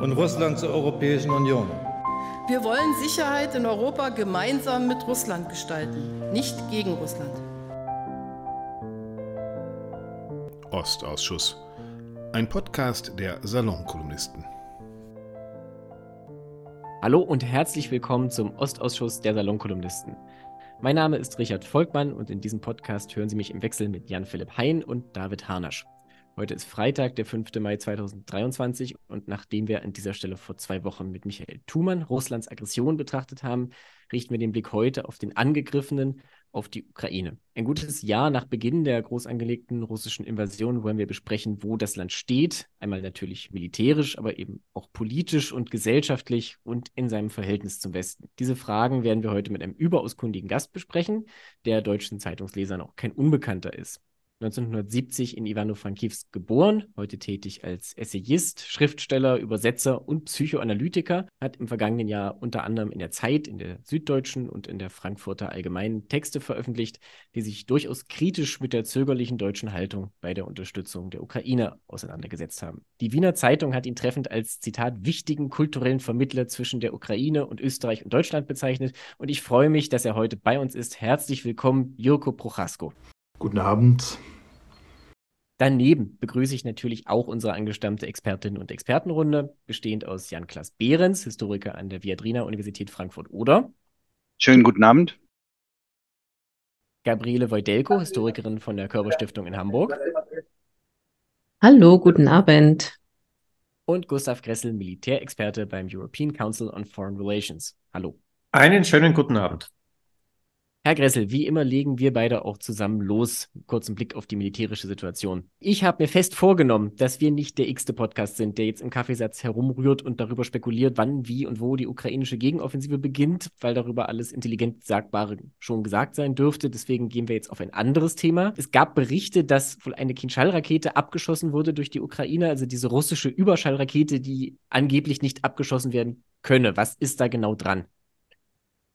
und Russland zur Europäischen Union. Wir wollen Sicherheit in Europa gemeinsam mit Russland gestalten, nicht gegen Russland. Ostausschuss. Ein Podcast der Salonkolumnisten. Hallo und herzlich willkommen zum Ostausschuss der Salonkolumnisten. Mein Name ist Richard Volkmann und in diesem Podcast hören Sie mich im Wechsel mit Jan-Philipp Hein und David Harnasch. Heute ist Freitag, der 5. Mai 2023 und nachdem wir an dieser Stelle vor zwei Wochen mit Michael Thumann Russlands Aggression betrachtet haben, richten wir den Blick heute auf den Angegriffenen, auf die Ukraine. Ein gutes Jahr nach Beginn der groß angelegten russischen Invasion wollen wir besprechen, wo das Land steht. Einmal natürlich militärisch, aber eben auch politisch und gesellschaftlich und in seinem Verhältnis zum Westen. Diese Fragen werden wir heute mit einem überaus kundigen Gast besprechen, der deutschen Zeitungslesern auch kein Unbekannter ist. 1970 in Ivano-Frankivsk geboren, heute tätig als Essayist, Schriftsteller, Übersetzer und Psychoanalytiker, hat im vergangenen Jahr unter anderem in der Zeit, in der Süddeutschen und in der Frankfurter Allgemeinen Texte veröffentlicht, die sich durchaus kritisch mit der zögerlichen deutschen Haltung bei der Unterstützung der Ukraine auseinandergesetzt haben. Die Wiener Zeitung hat ihn treffend als Zitat wichtigen kulturellen Vermittler zwischen der Ukraine und Österreich und Deutschland bezeichnet und ich freue mich, dass er heute bei uns ist. Herzlich willkommen, Jurko Prochasko. Guten Abend. Daneben begrüße ich natürlich auch unsere angestammte Expertinnen und Expertenrunde, bestehend aus Jan-Klaas Behrens, Historiker an der Viadrina Universität Frankfurt-Oder. Schönen guten Abend. Gabriele Wojdelko, Historikerin von der Körperstiftung in Hamburg. Hallo, guten Abend. Und Gustav Gressel, Militärexperte beim European Council on Foreign Relations. Hallo. Einen schönen guten Abend. Herr Gressel, wie immer legen wir beide auch zusammen los. Kurzen Blick auf die militärische Situation. Ich habe mir fest vorgenommen, dass wir nicht der x-te Podcast sind, der jetzt im Kaffeesatz herumrührt und darüber spekuliert, wann, wie und wo die ukrainische Gegenoffensive beginnt, weil darüber alles intelligent Sagbare schon gesagt sein dürfte. Deswegen gehen wir jetzt auf ein anderes Thema. Es gab Berichte, dass wohl eine Kinschall-Rakete abgeschossen wurde durch die Ukraine, also diese russische Überschallrakete, die angeblich nicht abgeschossen werden könne. Was ist da genau dran?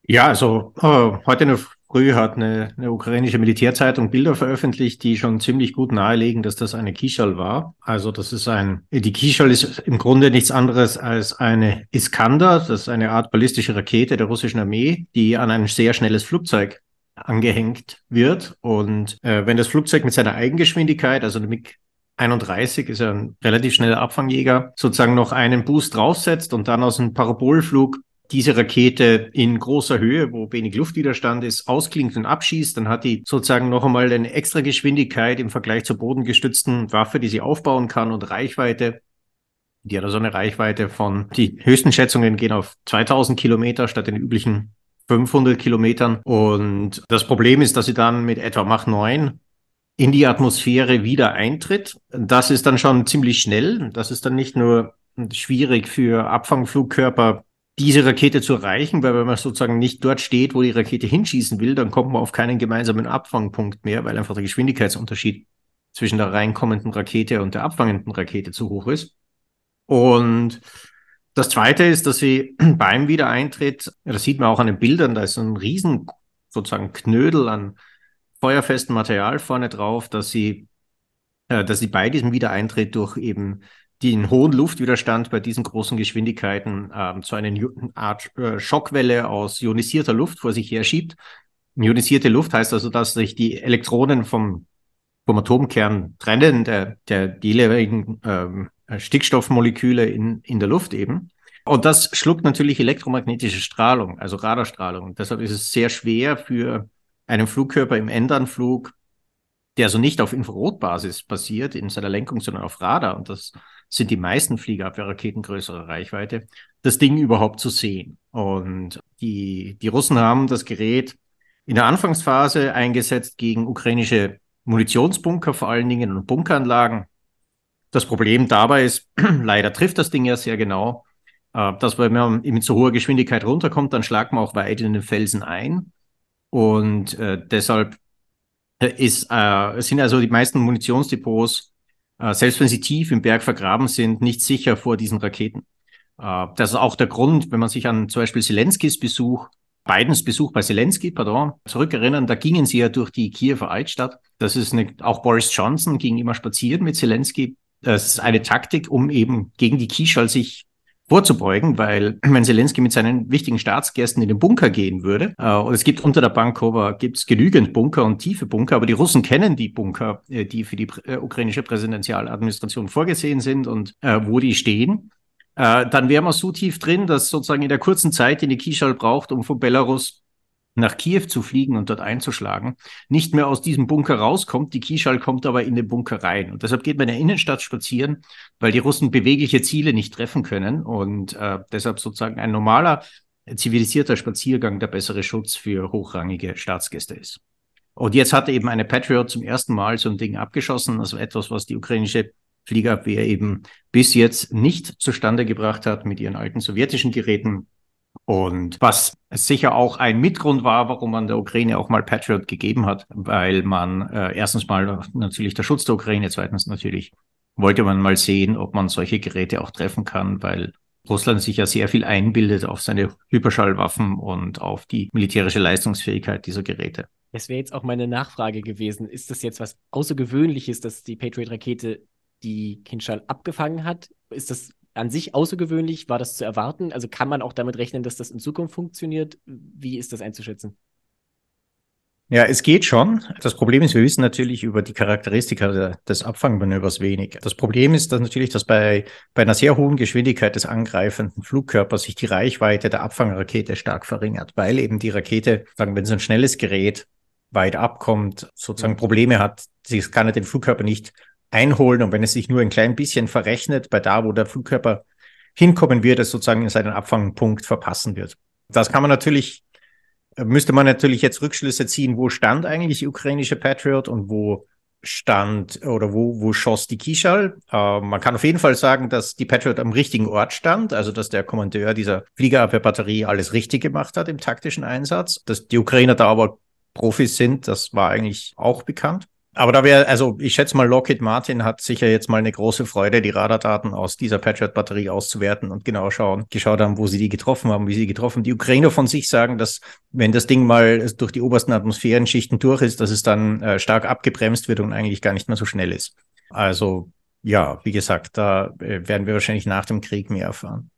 Ja, also äh, heute eine früh hat eine, eine ukrainische Militärzeitung Bilder veröffentlicht, die schon ziemlich gut nahelegen, dass das eine Kishal war. Also das ist ein, die Kishal ist im Grunde nichts anderes als eine Iskander, das ist eine Art ballistische Rakete der russischen Armee, die an ein sehr schnelles Flugzeug angehängt wird. Und äh, wenn das Flugzeug mit seiner Eigengeschwindigkeit, also der MiG 31 ist ja ein relativ schneller Abfangjäger, sozusagen noch einen Boost draufsetzt und dann aus einem Parabolflug diese Rakete in großer Höhe, wo wenig Luftwiderstand ist, ausklingt und abschießt, dann hat die sozusagen noch einmal eine extra Geschwindigkeit im Vergleich zur bodengestützten Waffe, die sie aufbauen kann und Reichweite. Die hat also eine Reichweite von, die höchsten Schätzungen gehen auf 2000 Kilometer statt den üblichen 500 Kilometern. Und das Problem ist, dass sie dann mit etwa Mach 9 in die Atmosphäre wieder eintritt. Das ist dann schon ziemlich schnell. Das ist dann nicht nur schwierig für Abfangflugkörper diese Rakete zu erreichen, weil wenn man sozusagen nicht dort steht, wo die Rakete hinschießen will, dann kommt man auf keinen gemeinsamen Abfangpunkt mehr, weil einfach der Geschwindigkeitsunterschied zwischen der reinkommenden Rakete und der abfangenden Rakete zu hoch ist. Und das zweite ist, dass sie beim Wiedereintritt, das sieht man auch an den Bildern, da ist ein riesen sozusagen Knödel an feuerfestem Material vorne drauf, dass sie, äh, dass sie bei diesem Wiedereintritt durch eben den hohen Luftwiderstand bei diesen großen Geschwindigkeiten ähm, zu einer Art äh, Schockwelle aus ionisierter Luft vor sich her schiebt. Ionisierte Luft heißt also, dass sich die Elektronen vom, vom Atomkern trennen, der, der jeweiligen ähm, Stickstoffmoleküle in, in der Luft eben. Und das schluckt natürlich elektromagnetische Strahlung, also Radarstrahlung. Deshalb ist es sehr schwer für einen Flugkörper im Endanflug, der also nicht auf Infrarotbasis basiert in seiner Lenkung, sondern auf Radar. Und das sind die meisten Fliegerabwehrraketen größere Reichweite, das Ding überhaupt zu sehen. Und die, die Russen haben das Gerät in der Anfangsphase eingesetzt gegen ukrainische Munitionsbunker, vor allen Dingen und Bunkeranlagen. Das Problem dabei ist, leider trifft das Ding ja sehr genau, äh, dass wenn man mit so hoher Geschwindigkeit runterkommt, dann schlagt man auch weit in den Felsen ein. Und äh, deshalb ist, äh, sind also die meisten Munitionsdepots, äh, selbst wenn sie tief im Berg vergraben sind, nicht sicher vor diesen Raketen. Äh, das ist auch der Grund, wenn man sich an zum Beispiel Zelenskis Besuch, Bidens Besuch bei Zelensky, pardon, zurückerinnern, da gingen sie ja durch die Kiewer Altstadt. Das ist eine, auch Boris Johnson ging immer spazieren mit Zelensky. Das ist eine Taktik, um eben gegen die Kischal sich vorzubeugen, weil wenn Zelensky mit seinen wichtigen Staatsgästen in den Bunker gehen würde, äh, und es gibt unter der Bankova gibt's genügend Bunker und tiefe Bunker, aber die Russen kennen die Bunker, äh, die für die äh, ukrainische Präsidentialadministration vorgesehen sind und äh, wo die stehen. Äh, dann wäre man so tief drin, dass sozusagen in der kurzen Zeit, die die Kischal braucht, um von Belarus nach Kiew zu fliegen und dort einzuschlagen, nicht mehr aus diesem Bunker rauskommt. Die Kieschal kommt aber in den Bunker rein. Und deshalb geht man in der Innenstadt spazieren, weil die Russen bewegliche Ziele nicht treffen können. Und äh, deshalb sozusagen ein normaler, zivilisierter Spaziergang der bessere Schutz für hochrangige Staatsgäste ist. Und jetzt hat eben eine Patriot zum ersten Mal so ein Ding abgeschossen, also etwas, was die ukrainische Fliegerabwehr eben bis jetzt nicht zustande gebracht hat mit ihren alten sowjetischen Geräten. Und was sicher auch ein Mitgrund war, warum man der Ukraine auch mal Patriot gegeben hat, weil man äh, erstens mal natürlich der Schutz der Ukraine, zweitens natürlich wollte man mal sehen, ob man solche Geräte auch treffen kann, weil Russland sich ja sehr viel einbildet auf seine Hyperschallwaffen und auf die militärische Leistungsfähigkeit dieser Geräte. Das wäre jetzt auch meine Nachfrage gewesen. Ist das jetzt was Außergewöhnliches, dass die Patriot-Rakete die Kinschall abgefangen hat? Ist das an sich außergewöhnlich? War das zu erwarten? Also kann man auch damit rechnen, dass das in Zukunft funktioniert? Wie ist das einzuschätzen? Ja, es geht schon. Das Problem ist, wir wissen natürlich über die Charakteristika des Abfangmanövers wenig. Das Problem ist dass natürlich, dass bei, bei einer sehr hohen Geschwindigkeit des angreifenden Flugkörpers sich die Reichweite der Abfangrakete stark verringert, weil eben die Rakete, sagen, wenn so ein schnelles Gerät weit abkommt, sozusagen Probleme hat, sie kann den Flugkörper nicht einholen und wenn es sich nur ein klein bisschen verrechnet, bei da, wo der Flugkörper hinkommen wird, es sozusagen in seinen Abfangpunkt verpassen wird. Das kann man natürlich, müsste man natürlich jetzt Rückschlüsse ziehen, wo stand eigentlich die ukrainische Patriot und wo stand oder wo, wo schoss die Kishal. Äh, man kann auf jeden Fall sagen, dass die Patriot am richtigen Ort stand, also dass der Kommandeur dieser Fliegerabwehrbatterie alles richtig gemacht hat im taktischen Einsatz. Dass die Ukrainer da aber Profis sind, das war eigentlich auch bekannt. Aber da wäre, also ich schätze mal, Lockheed Martin hat sicher jetzt mal eine große Freude, die Radardaten aus dieser Patriot-Batterie auszuwerten und genau schauen, geschaut haben, wo sie die getroffen haben, wie sie getroffen. Die Ukrainer von sich sagen, dass wenn das Ding mal durch die obersten Atmosphärenschichten durch ist, dass es dann äh, stark abgebremst wird und eigentlich gar nicht mehr so schnell ist. Also ja, wie gesagt, da äh, werden wir wahrscheinlich nach dem Krieg mehr erfahren.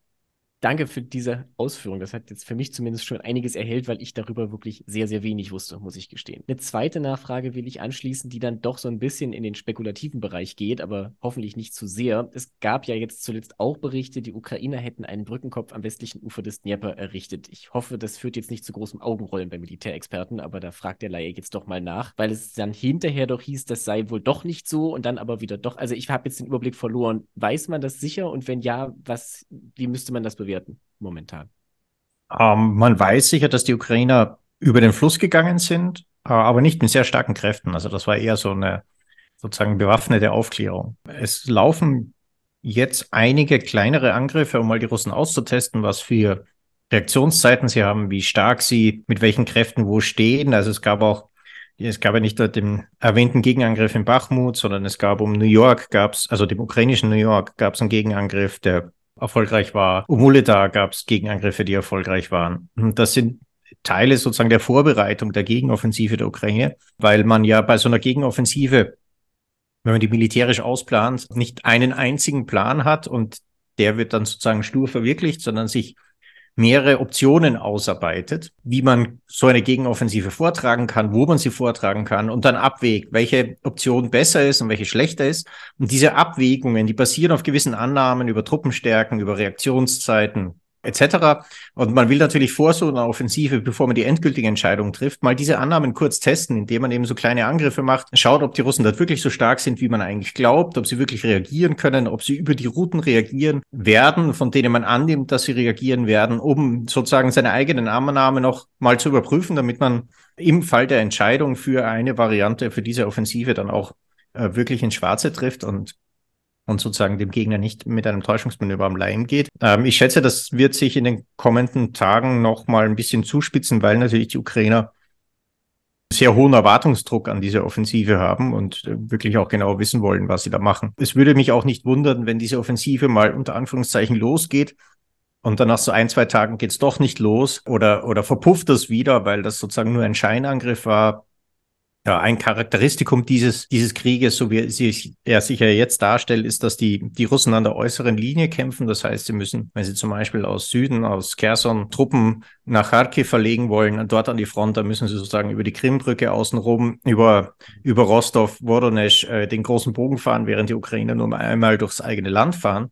Danke für diese Ausführung. Das hat jetzt für mich zumindest schon einiges erhellt, weil ich darüber wirklich sehr, sehr wenig wusste, muss ich gestehen. Eine zweite Nachfrage will ich anschließen, die dann doch so ein bisschen in den spekulativen Bereich geht, aber hoffentlich nicht zu sehr. Es gab ja jetzt zuletzt auch Berichte, die Ukrainer hätten einen Brückenkopf am westlichen Ufer des Dnieper errichtet. Ich hoffe, das führt jetzt nicht zu großem Augenrollen bei Militärexperten, aber da fragt der Laie jetzt doch mal nach, weil es dann hinterher doch hieß, das sei wohl doch nicht so und dann aber wieder doch. Also ich habe jetzt den Überblick verloren. Weiß man das sicher und wenn ja, was, wie müsste man das bewerten? Bewerten momentan? Ähm, man weiß sicher, dass die Ukrainer über den Fluss gegangen sind, äh, aber nicht mit sehr starken Kräften. Also das war eher so eine sozusagen bewaffnete Aufklärung. Es laufen jetzt einige kleinere Angriffe, um mal die Russen auszutesten, was für Reaktionszeiten sie haben, wie stark sie mit welchen Kräften wo stehen. Also es gab auch, es gab ja nicht nur den erwähnten Gegenangriff in Bachmut, sondern es gab um New York, gab es, also dem ukrainischen New York, gab es einen Gegenangriff, der erfolgreich war. Um Uleda gab es Gegenangriffe, die erfolgreich waren. Das sind Teile sozusagen der Vorbereitung der Gegenoffensive der Ukraine, weil man ja bei so einer Gegenoffensive, wenn man die militärisch ausplant, nicht einen einzigen Plan hat und der wird dann sozusagen stur verwirklicht, sondern sich mehrere Optionen ausarbeitet, wie man so eine Gegenoffensive vortragen kann, wo man sie vortragen kann und dann abwägt, welche Option besser ist und welche schlechter ist. Und diese Abwägungen, die basieren auf gewissen Annahmen über Truppenstärken, über Reaktionszeiten, etc. Und man will natürlich vor so einer Offensive, bevor man die endgültige Entscheidung trifft, mal diese Annahmen kurz testen, indem man eben so kleine Angriffe macht, schaut, ob die Russen dort wirklich so stark sind, wie man eigentlich glaubt, ob sie wirklich reagieren können, ob sie über die Routen reagieren werden, von denen man annimmt, dass sie reagieren werden, um sozusagen seine eigenen Annahmen noch mal zu überprüfen, damit man im Fall der Entscheidung für eine Variante, für diese Offensive dann auch äh, wirklich ins Schwarze trifft. Und und sozusagen dem Gegner nicht mit einem Täuschungsmanöver am Leim geht. Ähm, ich schätze, das wird sich in den kommenden Tagen noch mal ein bisschen zuspitzen, weil natürlich die Ukrainer sehr hohen Erwartungsdruck an diese Offensive haben und äh, wirklich auch genau wissen wollen, was sie da machen. Es würde mich auch nicht wundern, wenn diese Offensive mal unter Anführungszeichen losgeht und dann nach so ein, zwei Tagen geht's doch nicht los oder, oder verpufft das wieder, weil das sozusagen nur ein Scheinangriff war. Ja, ein Charakteristikum dieses, dieses Krieges, so wie er sich ja jetzt darstellt, ist, dass die, die Russen an der äußeren Linie kämpfen. Das heißt, sie müssen, wenn sie zum Beispiel aus Süden, aus Kherson Truppen nach Kharkiv verlegen wollen, dort an die Front, dann müssen sie sozusagen über die Krimbrücke außenrum, über, über Rostov, Voronezh, äh, den großen Bogen fahren, während die Ukrainer nur einmal durchs eigene Land fahren.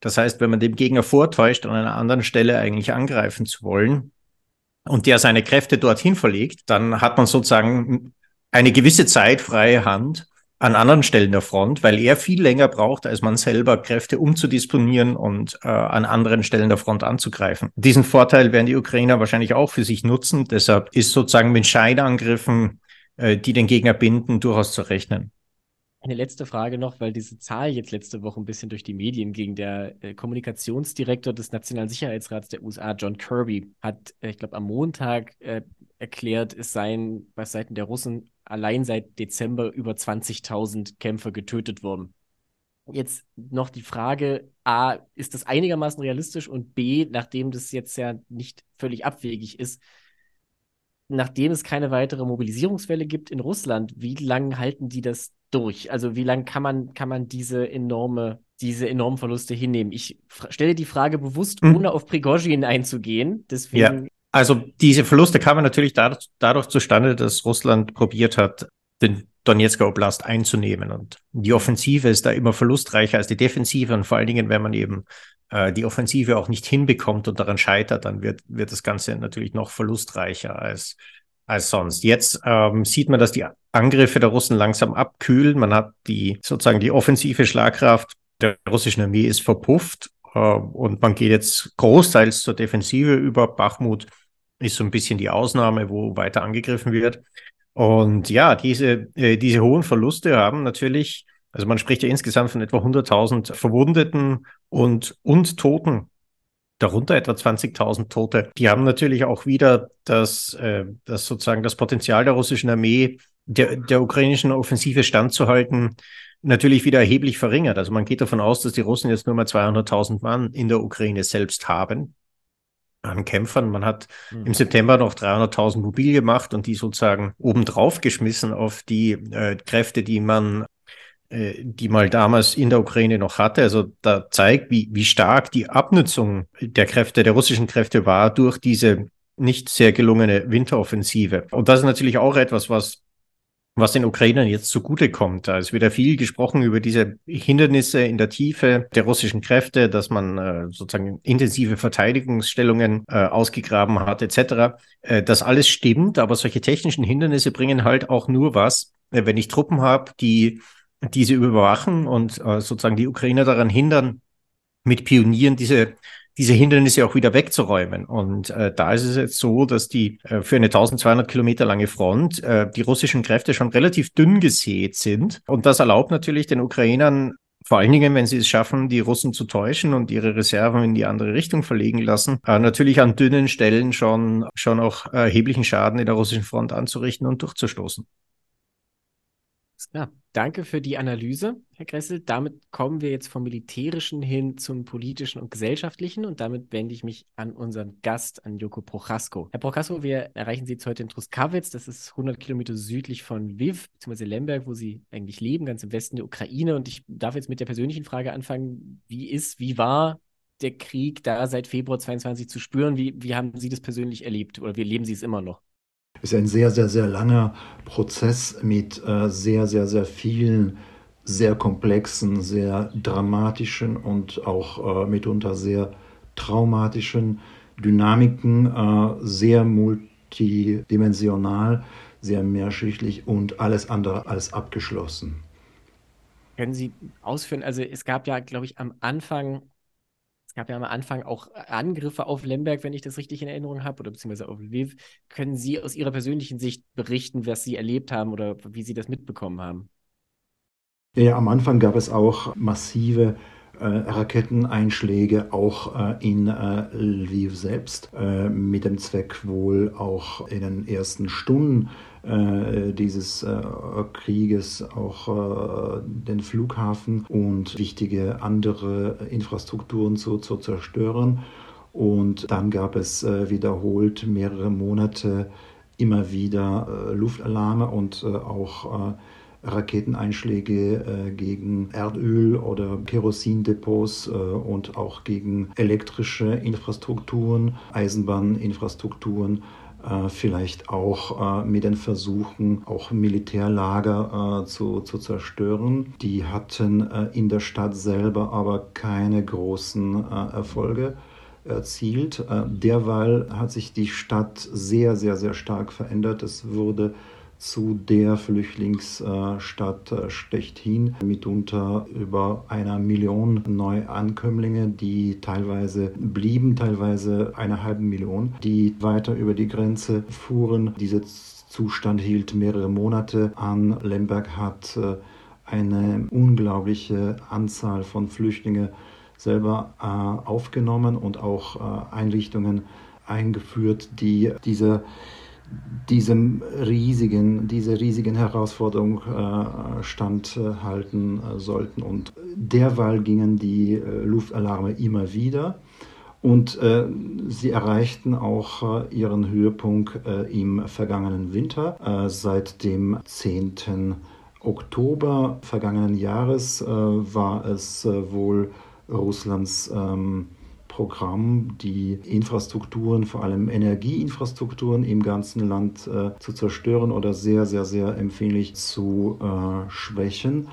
Das heißt, wenn man dem Gegner vortäuscht, an einer anderen Stelle eigentlich angreifen zu wollen, und der seine Kräfte dorthin verlegt, dann hat man sozusagen eine gewisse Zeit freie Hand an anderen Stellen der Front, weil er viel länger braucht, als man selber Kräfte umzudisponieren und äh, an anderen Stellen der Front anzugreifen. Diesen Vorteil werden die Ukrainer wahrscheinlich auch für sich nutzen. Deshalb ist sozusagen mit Scheinangriffen, äh, die den Gegner binden, durchaus zu rechnen. Eine letzte Frage noch, weil diese Zahl jetzt letzte Woche ein bisschen durch die Medien ging. Der äh, Kommunikationsdirektor des Nationalen Sicherheitsrats der USA, John Kirby, hat, äh, ich glaube, am Montag äh, erklärt, es seien bei Seiten der Russen allein seit Dezember über 20.000 Kämpfer getötet worden. Jetzt noch die Frage, A, ist das einigermaßen realistisch und B, nachdem das jetzt ja nicht völlig abwegig ist, nachdem es keine weitere Mobilisierungswelle gibt in Russland, wie lange halten die das durch? Also wie lange kann man, kann man diese enorme, diese enormen Verluste hinnehmen? Ich stelle die Frage bewusst, hm. ohne auf Prigozhin einzugehen. Deswegen ja. Also diese Verluste kamen natürlich dadurch, zustande, dass Russland probiert hat, den Donetsker Oblast einzunehmen. Und die Offensive ist da immer verlustreicher als die Defensive. Und vor allen Dingen, wenn man eben äh, die Offensive auch nicht hinbekommt und daran scheitert, dann wird, wird das Ganze natürlich noch verlustreicher als, als sonst. Jetzt ähm, sieht man, dass die Angriffe der Russen langsam abkühlen. Man hat die sozusagen die offensive Schlagkraft der russischen Armee ist verpufft äh, und man geht jetzt großteils zur Defensive über. Bachmut ist so ein bisschen die Ausnahme, wo weiter angegriffen wird. Und ja, diese, äh, diese hohen Verluste haben natürlich, also man spricht ja insgesamt von etwa 100.000 Verwundeten und, und Toten, darunter etwa 20.000 Tote. Die haben natürlich auch wieder das, äh, das sozusagen das Potenzial der russischen Armee, der, der ukrainischen Offensive standzuhalten, natürlich wieder erheblich verringert. Also man geht davon aus, dass die Russen jetzt nur mal 200.000 Mann in der Ukraine selbst haben an Kämpfern. Man hat mhm. im September noch 300.000 mobil gemacht und die sozusagen obendrauf geschmissen auf die äh, Kräfte, die man äh, die mal damals in der Ukraine noch hatte. Also da zeigt, wie, wie stark die Abnutzung der Kräfte, der russischen Kräfte war durch diese nicht sehr gelungene Winteroffensive. Und das ist natürlich auch etwas, was was den Ukrainern jetzt zugutekommt. Da ist wieder viel gesprochen über diese Hindernisse in der Tiefe der russischen Kräfte, dass man äh, sozusagen intensive Verteidigungsstellungen äh, ausgegraben hat, etc. Äh, das alles stimmt, aber solche technischen Hindernisse bringen halt auch nur was, äh, wenn ich Truppen habe, die diese überwachen und äh, sozusagen die Ukrainer daran hindern, mit Pionieren diese diese Hindernisse auch wieder wegzuräumen. Und äh, da ist es jetzt so, dass die äh, für eine 1200 Kilometer lange Front äh, die russischen Kräfte schon relativ dünn gesät sind. Und das erlaubt natürlich den Ukrainern vor allen Dingen, wenn sie es schaffen, die Russen zu täuschen und ihre Reserven in die andere Richtung verlegen lassen, äh, natürlich an dünnen Stellen schon, schon auch erheblichen Schaden in der russischen Front anzurichten und durchzustoßen. Ja, danke für die Analyse, Herr Gressel. Damit kommen wir jetzt vom Militärischen hin zum Politischen und Gesellschaftlichen und damit wende ich mich an unseren Gast, an Joko Prochasko. Herr Prochasko, wir erreichen Sie jetzt heute in Truskawitz. Das ist 100 Kilometer südlich von Lviv, bzw. Lemberg, wo Sie eigentlich leben, ganz im Westen der Ukraine. Und ich darf jetzt mit der persönlichen Frage anfangen. Wie ist, wie war der Krieg da seit Februar 22 zu spüren? Wie, wie haben Sie das persönlich erlebt oder wie erleben Sie es immer noch? Ist ein sehr, sehr, sehr langer Prozess mit äh, sehr, sehr, sehr vielen sehr komplexen, sehr dramatischen und auch äh, mitunter sehr traumatischen Dynamiken, äh, sehr multidimensional, sehr mehrschichtlich und alles andere als abgeschlossen. Können Sie ausführen? Also es gab ja, glaube ich, am Anfang gab ja am Anfang auch Angriffe auf Lemberg, wenn ich das richtig in Erinnerung habe, oder beziehungsweise auf Lviv. Können Sie aus Ihrer persönlichen Sicht berichten, was Sie erlebt haben oder wie Sie das mitbekommen haben? Ja, am Anfang gab es auch massive äh, Raketteneinschläge auch äh, in äh, Lviv selbst, mit dem Zweck wohl auch in den ersten Stunden dieses Krieges auch den Flughafen und wichtige andere Infrastrukturen zu, zu zerstören. Und dann gab es wiederholt mehrere Monate immer wieder Luftalarme und auch Raketeneinschläge äh, gegen Erdöl- oder Kerosindepots äh, und auch gegen elektrische Infrastrukturen, Eisenbahninfrastrukturen äh, vielleicht auch äh, mit den Versuchen, auch Militärlager äh, zu, zu zerstören. Die hatten äh, in der Stadt selber aber keine großen Erfolge erzielt. derweil hat sich die Stadt sehr, sehr, sehr stark verändert. Es wurde zu der Flüchtlingsstadt schlechthin, mitunter über einer Million Neuankömmlinge, die teilweise blieben, teilweise einer halben Million, die weiter über die Grenze fuhren. Dieser Zustand hielt mehrere Monate an. Lemberg hat äh, eine unglaubliche Anzahl von Flüchtlingen selber äh, aufgenommen und auch äh, Einrichtungen eingeführt, die diese diesem riesigen, dieser riesigen Herausforderung äh, standhalten äh, sollten. Und derweil gingen die äh, Luftalarme immer wieder und äh, sie erreichten auch äh, ihren Höhepunkt äh, im vergangenen Winter. seit dem 10. Oktober vergangenen Jahres war es wohl Russlands ähm, Programm, die Infrastrukturen, vor allem Energieinfrastrukturen im ganzen Land äh, zu zerstören oder sehr, sehr, sehr empfindlich zu äh, schwächen.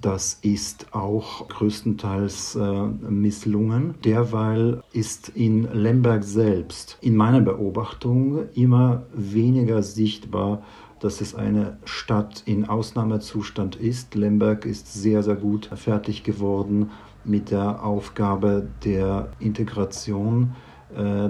Das ist auch größtenteils äh, misslungen. Derweil ist in Lemberg selbst in meiner Beobachtung immer weniger sichtbar, dass es eine Stadt in Ausnahmezustand ist. Lemberg ist sehr, sehr gut fertig geworden mit der Aufgabe der Integration äh,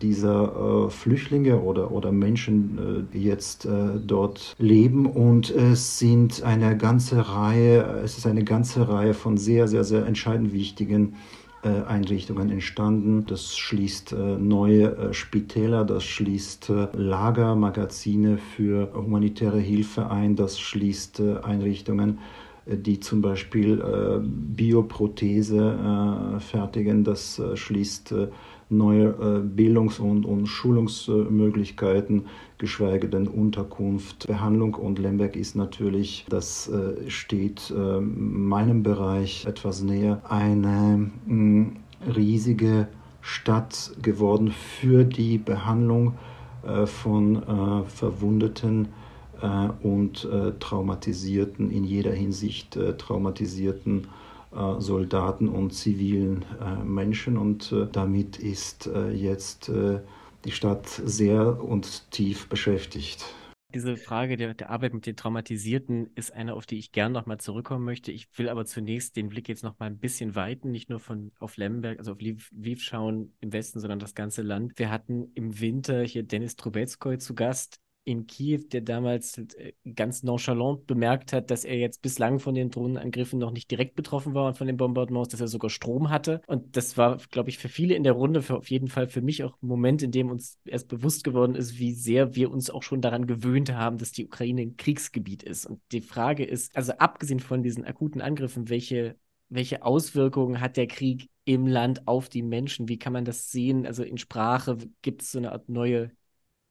dieser äh, Flüchtlinge oder, oder Menschen, die äh, jetzt äh, dort leben. Und es sind eine ganze Reihe, es ist eine ganze Reihe von sehr, sehr, sehr entscheidend wichtigen äh, Einrichtungen entstanden. Das schließt äh, neue Spitäler, das schließt Lager, Magazine für humanitäre Hilfe ein, das schließt Einrichtungen die zum Beispiel äh, Bioprothese äh, fertigen. Das äh, schließt neue Bildungs- und, und Schulungsmöglichkeiten, geschweige denn Unterkunft, Behandlung. Und Lemberg ist natürlich, das steht meinem Bereich etwas näher, eine mh, riesige Stadt geworden für die Behandlung von Verwundeten äh, und äh, traumatisierten, in jeder Hinsicht äh, traumatisierten Soldaten und zivilen Menschen. Und damit ist jetzt die Stadt sehr und tief beschäftigt. Diese Frage der, der, Arbeit mit den Traumatisierten ist eine, auf die ich gern nochmal zurückkommen möchte. Ich will aber zunächst den Blick jetzt nochmal ein bisschen weiten, nicht nur von auf Lemberg, also auf Lviv schauen im Westen, sondern das ganze Land. Wir hatten im Winter hier Dennis Trubetskoy zu Gast in Kiew, der damals äh, ganz nonchalant bemerkt hat, dass er jetzt bislang von den Drohnenangriffen noch nicht direkt betroffen war und von den Bombardements, dass er sogar Strom hatte. Und das war, glaube ich, für viele in der Runde, für, auf jeden Fall für mich auch ein Moment, in dem uns erst bewusst geworden ist, wie sehr wir uns auch schon daran gewöhnt haben, dass die Ukraine ein Kriegsgebiet ist. Und die Frage ist, also abgesehen von diesen akuten Angriffen, welche welche Auswirkungen hat der Krieg im Land auf die Menschen? Wie kann man das sehen? Also in Sprache gibt es so eine Art neue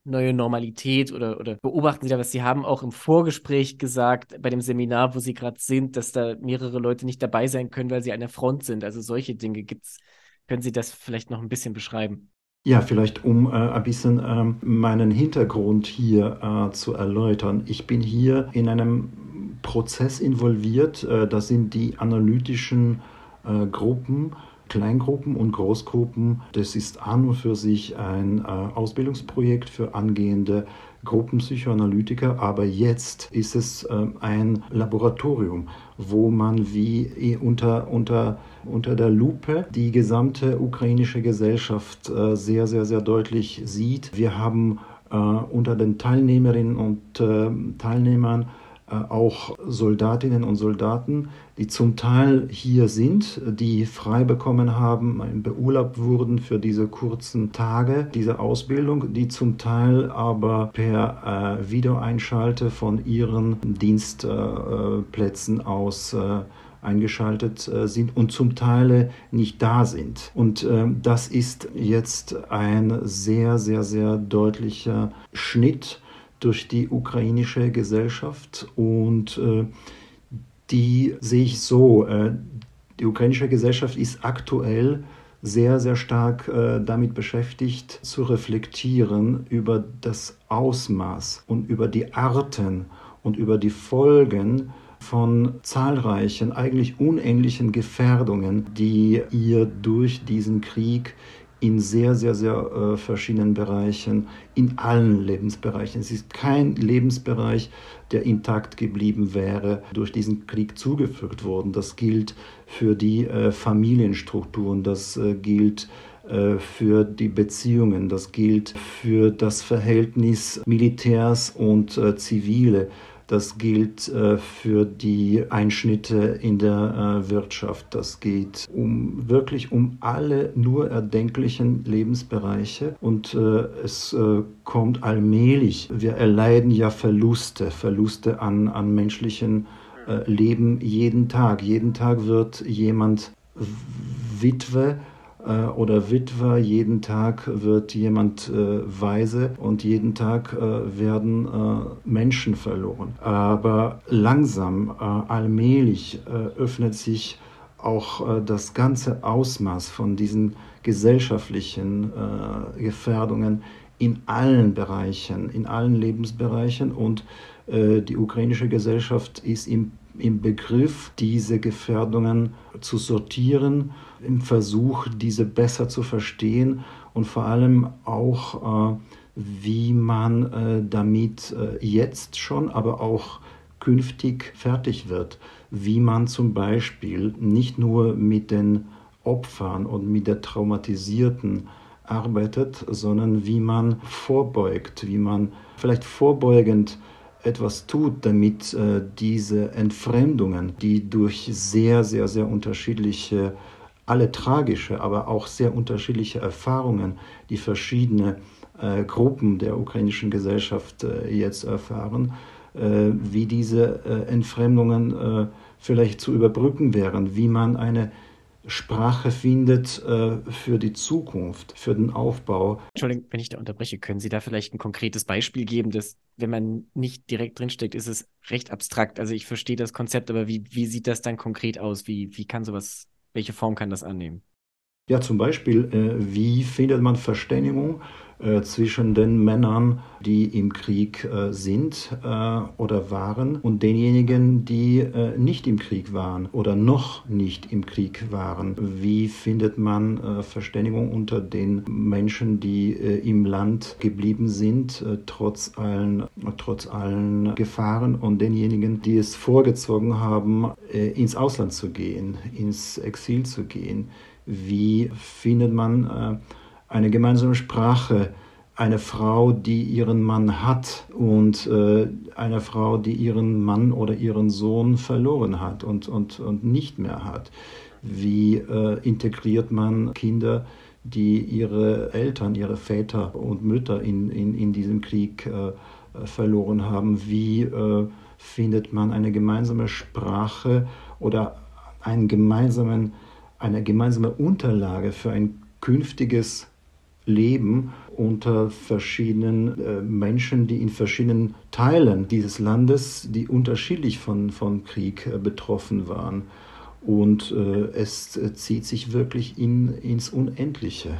neue Normalität oder, oder beobachten Sie da was? Sie haben auch im Vorgespräch gesagt, bei dem Seminar, wo Sie gerade sind, dass da mehrere Leute nicht dabei sein können, weil sie an der Front sind. Also solche Dinge gibt's. Können Sie das vielleicht noch ein bisschen beschreiben? Ja, vielleicht um äh, ein bisschen äh, meinen Hintergrund hier äh, zu erläutern. Ich bin hier in einem Prozess involviert. Äh, das sind die analytischen äh, Gruppen Kleingruppen und Großgruppen. Das ist an und für sich ein äh, Ausbildungsprojekt für angehende Gruppenpsychoanalytiker, aber jetzt ist es äh, ein Laboratorium, wo man wie unter, unter, unter der Lupe die gesamte ukrainische Gesellschaft äh, sehr, sehr, sehr deutlich sieht. Wir haben äh, unter den Teilnehmerinnen und äh, Teilnehmern auch Soldatinnen und Soldaten, die zum Teil hier sind, die frei bekommen haben, beurlaubt wurden für diese kurzen Tage dieser Ausbildung, die zum Teil aber per äh, Videoeinschalte von ihren Dienstplätzen äh, aus äh, eingeschaltet äh, sind und zum Teil nicht da sind. Und äh, das ist jetzt ein sehr, sehr, sehr deutlicher Schnitt durch die ukrainische Gesellschaft und äh, die sehe ich so. Äh, die ukrainische Gesellschaft ist aktuell sehr, sehr stark äh, damit beschäftigt, zu reflektieren über das Ausmaß und über die Arten und über die Folgen von zahlreichen, eigentlich unähnlichen Gefährdungen, die ihr durch diesen Krieg in sehr, sehr, sehr äh, verschiedenen Bereichen, in allen Lebensbereichen. Es ist kein Lebensbereich, der intakt geblieben wäre, durch diesen Krieg zugefügt worden. Das gilt für die äh, Familienstrukturen, das äh, gilt äh, für die Beziehungen, das gilt für das Verhältnis Militärs und äh, Zivile. Das gilt äh, für die Einschnitte in der äh, Wirtschaft. Das geht um wirklich um alle nur erdenklichen Lebensbereiche und äh, es kommt allmählich. Wir erleiden ja Verluste, Verluste an, an menschlichen Leben jeden Tag. Jeden Tag wird jemand Witwe äh, oder Witwer, jeden Tag wird jemand äh, weise und jeden Tag äh, werden äh, Menschen verloren. Aber langsam, äh, allmählich äh, öffnet sich auch das ganze Ausmaß von diesen gesellschaftlichen Gefährdungen in allen Bereichen, in allen Lebensbereichen und die ukrainische Gesellschaft ist im, im Begriff, diese Gefährdungen zu sortieren im Versuch, diese besser zu verstehen und vor allem auch, äh, wie man äh, damit äh, jetzt schon, aber auch künftig fertig wird. Wie man zum Beispiel nicht nur mit den Opfern und mit der Traumatisierten arbeitet, sondern wie man vorbeugt, wie man vielleicht vorbeugend etwas tut, damit äh, diese Entfremdungen, die durch sehr, sehr, sehr unterschiedliche alle tragische, aber auch sehr unterschiedliche Erfahrungen, die verschiedene äh, Gruppen der ukrainischen Gesellschaft äh, jetzt erfahren, äh, wie diese äh, Entfremdungen äh, vielleicht zu überbrücken wären, wie man eine Sprache findet äh, für die Zukunft, für den Aufbau. Entschuldigung, wenn ich da unterbreche, können Sie da vielleicht ein konkretes Beispiel geben, dass, wenn man nicht direkt drinsteckt, ist es recht abstrakt. Also ich verstehe das Konzept, aber wie, wie sieht das dann konkret aus? Wie, wie kann sowas welche Form kann das annehmen? Ja, zum Beispiel, äh, wie findet man Verständigung zwischen den Männern, die im Krieg äh, sind äh, oder waren, und denjenigen, die äh, nicht im Krieg waren oder noch nicht im Krieg waren? Wie findet man äh, Verständigung unter den Menschen, die im Land geblieben sind, trotz, allen, trotz allen Gefahren, und denjenigen, die es vorgezogen haben, ins Ausland zu gehen, ins Exil zu gehen? wie findet man äh, eine gemeinsame Sprache, eine Frau, die ihren Mann hat und äh, eine Frau, die ihren Mann oder ihren Sohn verloren hat und, und, und nicht mehr hat. Wie äh, integriert man Kinder, die ihre Eltern, ihre Väter und Mütter in, in, in diesem Krieg äh, verloren haben? Wie äh, findet man eine gemeinsame Sprache oder einen gemeinsamen eine gemeinsame Unterlage für ein künftiges Leben unter verschiedenen äh, Menschen, die in verschiedenen Teilen dieses Landes, die unterschiedlich von, von Krieg äh, betroffen waren. Und äh, es zieht sich wirklich in, ins Unendliche.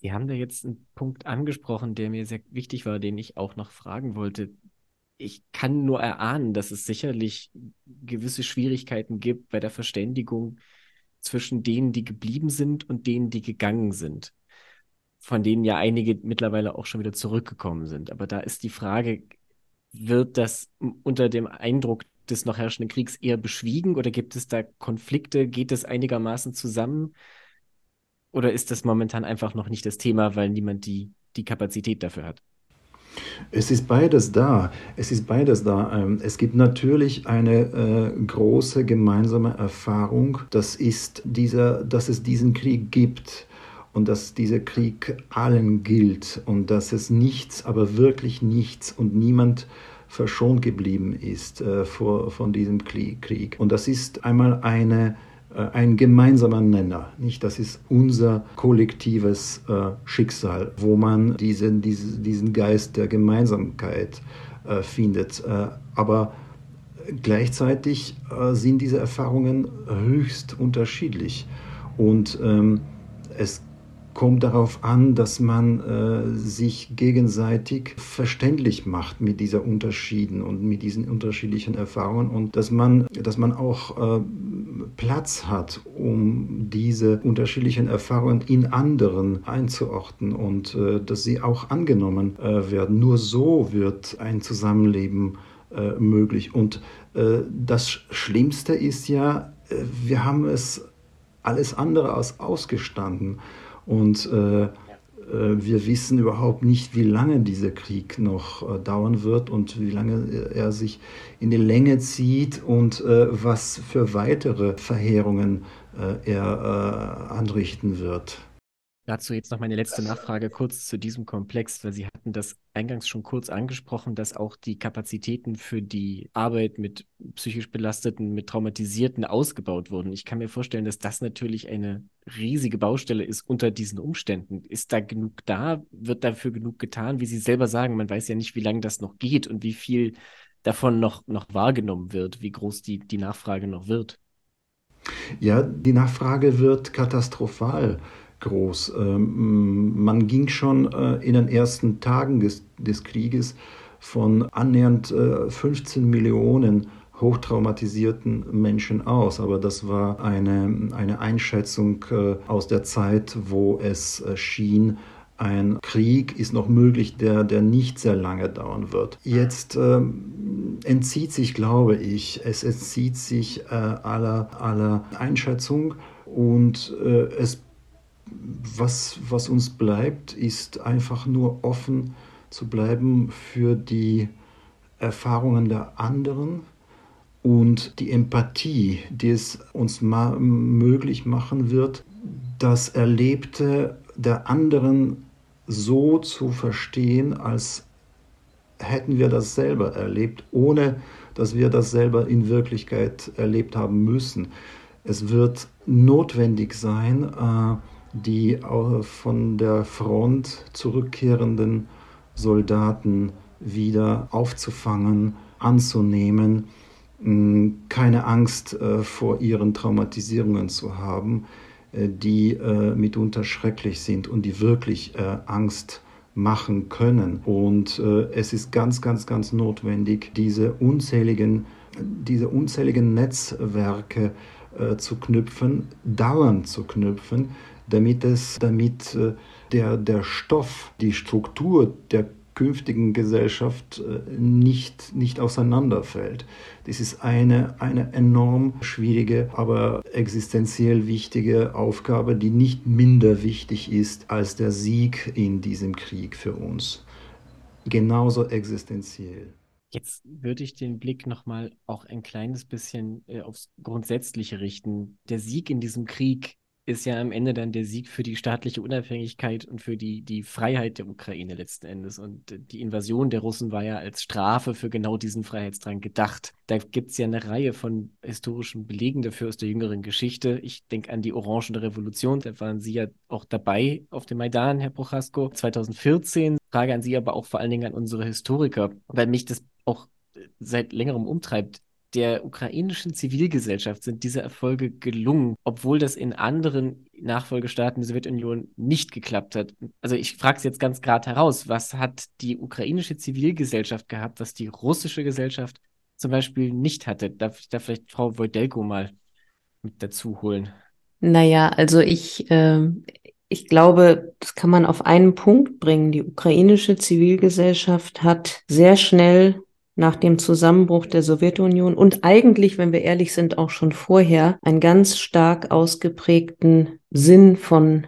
Sie haben da jetzt einen Punkt angesprochen, der mir sehr wichtig war, den ich auch noch fragen wollte. Ich kann nur erahnen, dass es sicherlich gewisse Schwierigkeiten gibt bei der Verständigung zwischen denen, die geblieben sind und denen, die gegangen sind. Von denen ja einige mittlerweile auch schon wieder zurückgekommen sind. Aber da ist die Frage, wird das unter dem Eindruck des noch herrschenden Kriegs eher beschwiegen oder gibt es da Konflikte? Geht es einigermaßen zusammen? Oder ist das momentan einfach noch nicht das Thema, weil niemand die, die Kapazität dafür hat? Es ist beides da. Es ist beides da. Ähm, es gibt natürlich eine äh, große gemeinsame Erfahrung. Das ist dieser, dass es diesen Krieg gibt und dass dieser Krieg allen gilt und dass es nichts, aber wirklich nichts und niemand verschont geblieben ist äh, vor, von diesem Krieg. Und das ist einmal eine ein gemeinsamer Nenner. Nicht? Das ist unser kollektives äh, Schicksal, wo man diesen, diesen, Geist der Gemeinsamkeit äh, findet. Äh, aber gleichzeitig äh, sind diese Erfahrungen höchst unterschiedlich. Und ähm, es kommt darauf an, dass man äh, sich gegenseitig verständlich macht mit dieser Unterschieden und mit diesen unterschiedlichen Erfahrungen und dass man, dass man auch äh, Platz hat, um diese unterschiedlichen Erfahrungen in anderen einzuordnen und äh, dass sie auch angenommen äh, werden. Nur so wird ein Zusammenleben äh, möglich. Und äh, das Schlimmste ist ja, wir haben es alles andere als ausgestanden. Und äh, äh, wir wissen überhaupt nicht, wie lange dieser Krieg noch äh, dauern wird und wie lange er sich in die Länge zieht und äh, was für weitere Verheerungen äh, er äh, anrichten wird. Dazu jetzt noch meine letzte Nachfrage kurz zu diesem Komplex, weil Sie hatten das eingangs schon kurz angesprochen, dass auch die Kapazitäten für die Arbeit mit psychisch Belasteten, mit Traumatisierten ausgebaut wurden. Ich kann mir vorstellen, dass das natürlich eine riesige Baustelle ist unter diesen Umständen. Ist da genug da? Wird dafür genug getan? Wie Sie selber sagen, man weiß ja nicht, wie lange das noch geht und wie viel davon noch, noch wahrgenommen wird, wie groß die, die Nachfrage noch wird. Ja, die Nachfrage wird katastrophal groß. Ähm, man ging schon äh, in den ersten Tagen des, des Krieges von annähernd 15 äh, Millionen hochtraumatisierten Menschen aus. Aber das war eine, eine Einschätzung äh, aus der Zeit, wo es schien, ein Krieg ist noch möglich, der, der nicht sehr lange dauern wird. Jetzt ähm, entzieht sich, glaube ich, es entzieht sich äh, aller, aller Einschätzung und äh, es was, was uns bleibt, ist einfach nur offen zu bleiben für die Erfahrungen der anderen und die Empathie, die es uns möglich machen wird, das Erlebte der anderen so zu verstehen, als hätten wir das selber erlebt, ohne dass wir das selber in Wirklichkeit erlebt haben müssen. Es wird notwendig sein, äh, die von der Front zurückkehrenden Soldaten wieder aufzufangen, anzunehmen, keine Angst äh, vor ihren Traumatisierungen zu haben, äh, die äh, mitunter schrecklich sind und die wirklich Angst machen können. Und es ist ganz, ganz, ganz notwendig, diese unzähligen, diese unzähligen Netzwerke zu knüpfen, dauernd zu knüpfen, damit es, damit äh, der, der Stoff, die Struktur der künftigen Gesellschaft äh, nicht, nicht auseinanderfällt. Das ist eine, eine enorm schwierige, aber existenziell wichtige Aufgabe, die nicht minder wichtig ist als der Sieg in diesem Krieg für uns. Genauso existenziell. Jetzt würde ich den Blick nochmal auch ein kleines bisschen äh, aufs Grundsätzliche richten. Der Sieg in diesem Krieg ist ja am Ende dann der Sieg für die staatliche Unabhängigkeit und für die, die Freiheit der Ukraine letzten Endes. Und die Invasion der Russen war ja als Strafe für genau diesen Freiheitsdrang gedacht. Da gibt es ja eine Reihe von historischen Belegen dafür aus der jüngeren Geschichte. Ich denke an die Orangene Revolution, da waren Sie ja auch dabei auf dem Maidan, Herr Prochasko, 2014. Frage an Sie aber auch vor allen Dingen an unsere Historiker, weil mich das auch seit längerem umtreibt der ukrainischen Zivilgesellschaft sind diese Erfolge gelungen, obwohl das in anderen Nachfolgestaaten der Sowjetunion nicht geklappt hat. Also ich frage es jetzt ganz gerade heraus, was hat die ukrainische Zivilgesellschaft gehabt, was die russische Gesellschaft zum Beispiel nicht hatte? Darf ich da vielleicht Frau Wojdelko mal mit dazu holen? Naja, also ich, äh, ich glaube, das kann man auf einen Punkt bringen. Die ukrainische Zivilgesellschaft hat sehr schnell nach dem Zusammenbruch der Sowjetunion und eigentlich, wenn wir ehrlich sind, auch schon vorher einen ganz stark ausgeprägten Sinn von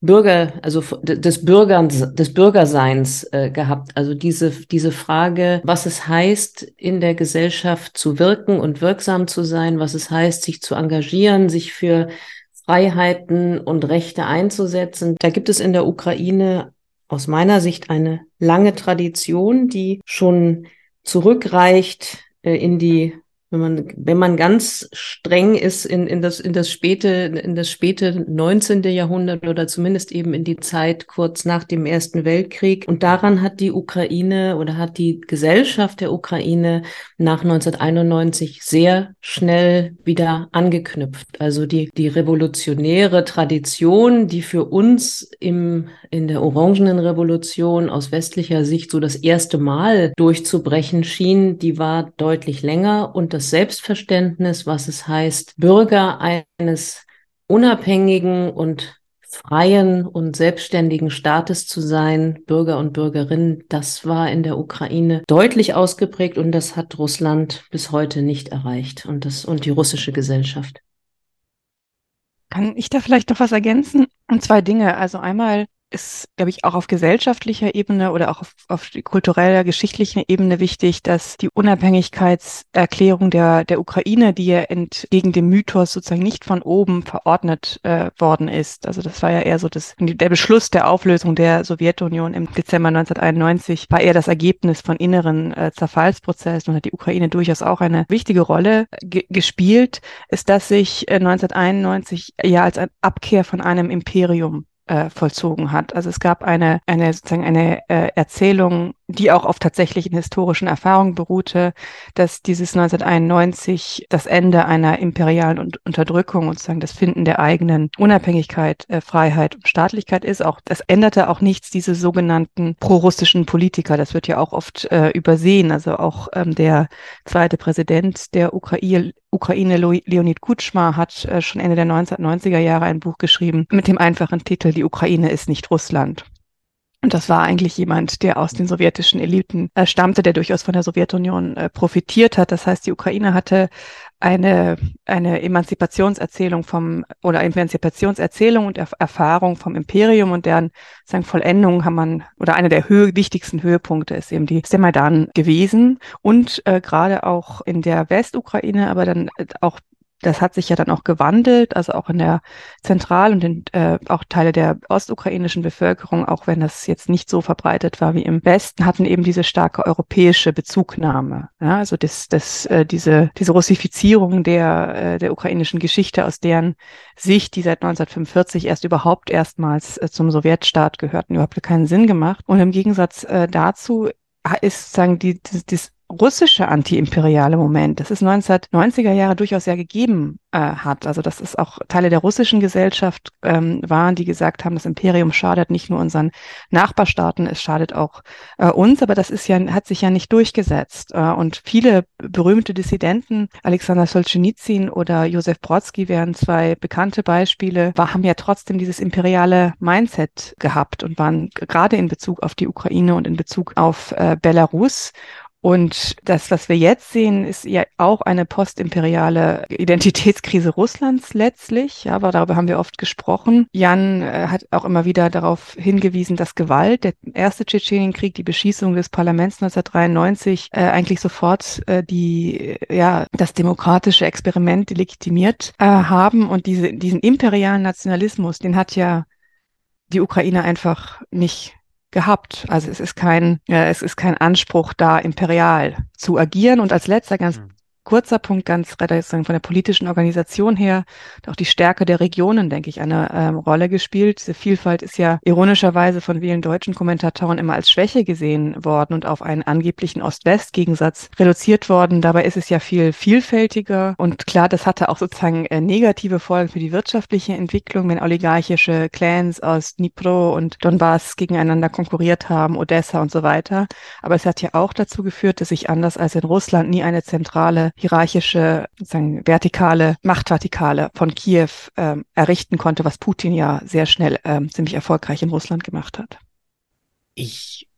Bürger, also des Bürgerns, des Bürgerseins äh, gehabt. Also diese, diese Frage, was es heißt, in der Gesellschaft zu wirken und wirksam zu sein, was es heißt, sich zu engagieren, sich für Freiheiten und Rechte einzusetzen. Da gibt es in der Ukraine aus meiner Sicht eine lange Tradition, die schon zurückreicht äh, in die wenn man, wenn man ganz streng ist in, in, das, in, das späte, in das späte 19. Jahrhundert oder zumindest eben in die Zeit kurz nach dem Ersten Weltkrieg. Und daran hat die Ukraine oder hat die Gesellschaft der Ukraine nach 1991 sehr schnell wieder angeknüpft. Also die, die revolutionäre Tradition, die für uns im, in der Orangenen Revolution aus westlicher Sicht so das erste Mal durchzubrechen schien, die war deutlich länger und das das Selbstverständnis, was es heißt, Bürger eines unabhängigen und freien und selbstständigen Staates zu sein, Bürger und Bürgerinnen, das war in der Ukraine deutlich ausgeprägt und das hat Russland bis heute nicht erreicht und das und die russische Gesellschaft. Kann ich da vielleicht noch was ergänzen? Und zwei Dinge. Also einmal ist, glaube ich, auch auf gesellschaftlicher Ebene oder auch auf, auf kultureller, geschichtlichen Ebene wichtig, dass die Unabhängigkeitserklärung der, der Ukraine, die ja entgegen dem Mythos sozusagen nicht von oben verordnet äh, worden ist. Also das war ja eher so das, der Beschluss der Auflösung der Sowjetunion im Dezember 1991 war eher das Ergebnis von inneren äh, Zerfallsprozessen und hat die Ukraine durchaus auch eine wichtige Rolle ge gespielt, ist, dass sich äh, 1991 ja als eine Abkehr von einem Imperium äh, vollzogen hat. Also es gab eine, eine sozusagen eine äh, Erzählung die auch auf tatsächlichen historischen Erfahrungen beruhte, dass dieses 1991 das Ende einer imperialen Unterdrückung und sozusagen das Finden der eigenen Unabhängigkeit, äh, Freiheit und Staatlichkeit ist. Auch das änderte auch nichts diese sogenannten prorussischen Politiker. Das wird ja auch oft äh, übersehen. Also auch ähm, der zweite Präsident der Ukraine, Ukraine Leonid Kutschma hat äh, schon Ende der 1990er Jahre ein Buch geschrieben mit dem einfachen Titel Die Ukraine ist nicht Russland. Und das war eigentlich jemand, der aus den sowjetischen Eliten äh, stammte, der durchaus von der Sowjetunion äh, profitiert hat. Das heißt, die Ukraine hatte eine, eine Emanzipationserzählung vom oder Emanzipationserzählung und Erfahrung vom Imperium und deren sagen, Vollendung haben man oder einer der Höhe, wichtigsten Höhepunkte ist eben die Semaidan gewesen und äh, gerade auch in der Westukraine, aber dann äh, auch das hat sich ja dann auch gewandelt, also auch in der Zentral- und in, äh, auch Teile der ostukrainischen Bevölkerung, auch wenn das jetzt nicht so verbreitet war wie im Westen, hatten eben diese starke europäische Bezugnahme. Ja, also das, das, äh, diese, diese Russifizierung der, äh, der ukrainischen Geschichte, aus deren Sicht, die seit 1945 erst überhaupt erstmals äh, zum Sowjetstaat gehörten, überhaupt keinen Sinn gemacht. Und im Gegensatz äh, dazu ist sagen die, die, das russische antiimperiale Moment, das ist 1990er Jahre durchaus ja gegeben äh, hat. Also das ist auch Teile der russischen Gesellschaft ähm, waren, die gesagt haben, das Imperium schadet nicht nur unseren Nachbarstaaten, es schadet auch äh, uns, aber das ist ja, hat sich ja nicht durchgesetzt. Äh, und viele berühmte Dissidenten, Alexander Solzhenitsyn oder Josef Brodsky wären zwei bekannte Beispiele, war, haben ja trotzdem dieses imperiale Mindset gehabt und waren gerade in Bezug auf die Ukraine und in Bezug auf äh, Belarus und das, was wir jetzt sehen, ist ja auch eine postimperiale Identitätskrise Russlands letztlich. Ja, aber darüber haben wir oft gesprochen. Jan äh, hat auch immer wieder darauf hingewiesen, dass Gewalt, der erste Tschetschenienkrieg, die Beschießung des Parlaments 1993, äh, eigentlich sofort äh, die, ja, das demokratische Experiment legitimiert äh, haben. Und diese, diesen imperialen Nationalismus, den hat ja die Ukraine einfach nicht gehabt. Also es ist kein, äh, es ist kein Anspruch da, imperial zu agieren. Und als letzter ganz mhm kurzer Punkt, ganz von der politischen Organisation her, auch die Stärke der Regionen, denke ich, eine ähm, Rolle gespielt. Diese Vielfalt ist ja ironischerweise von vielen deutschen Kommentatoren immer als Schwäche gesehen worden und auf einen angeblichen Ost-West-Gegensatz reduziert worden. Dabei ist es ja viel vielfältiger und klar, das hatte auch sozusagen äh, negative Folgen für die wirtschaftliche Entwicklung, wenn oligarchische Clans aus Dnipro und Donbass gegeneinander konkurriert haben, Odessa und so weiter. Aber es hat ja auch dazu geführt, dass sich anders als in Russland nie eine zentrale hierarchische, sozusagen vertikale Machtvertikale von Kiew ähm, errichten konnte, was Putin ja sehr schnell ähm, ziemlich erfolgreich in Russland gemacht hat. Ich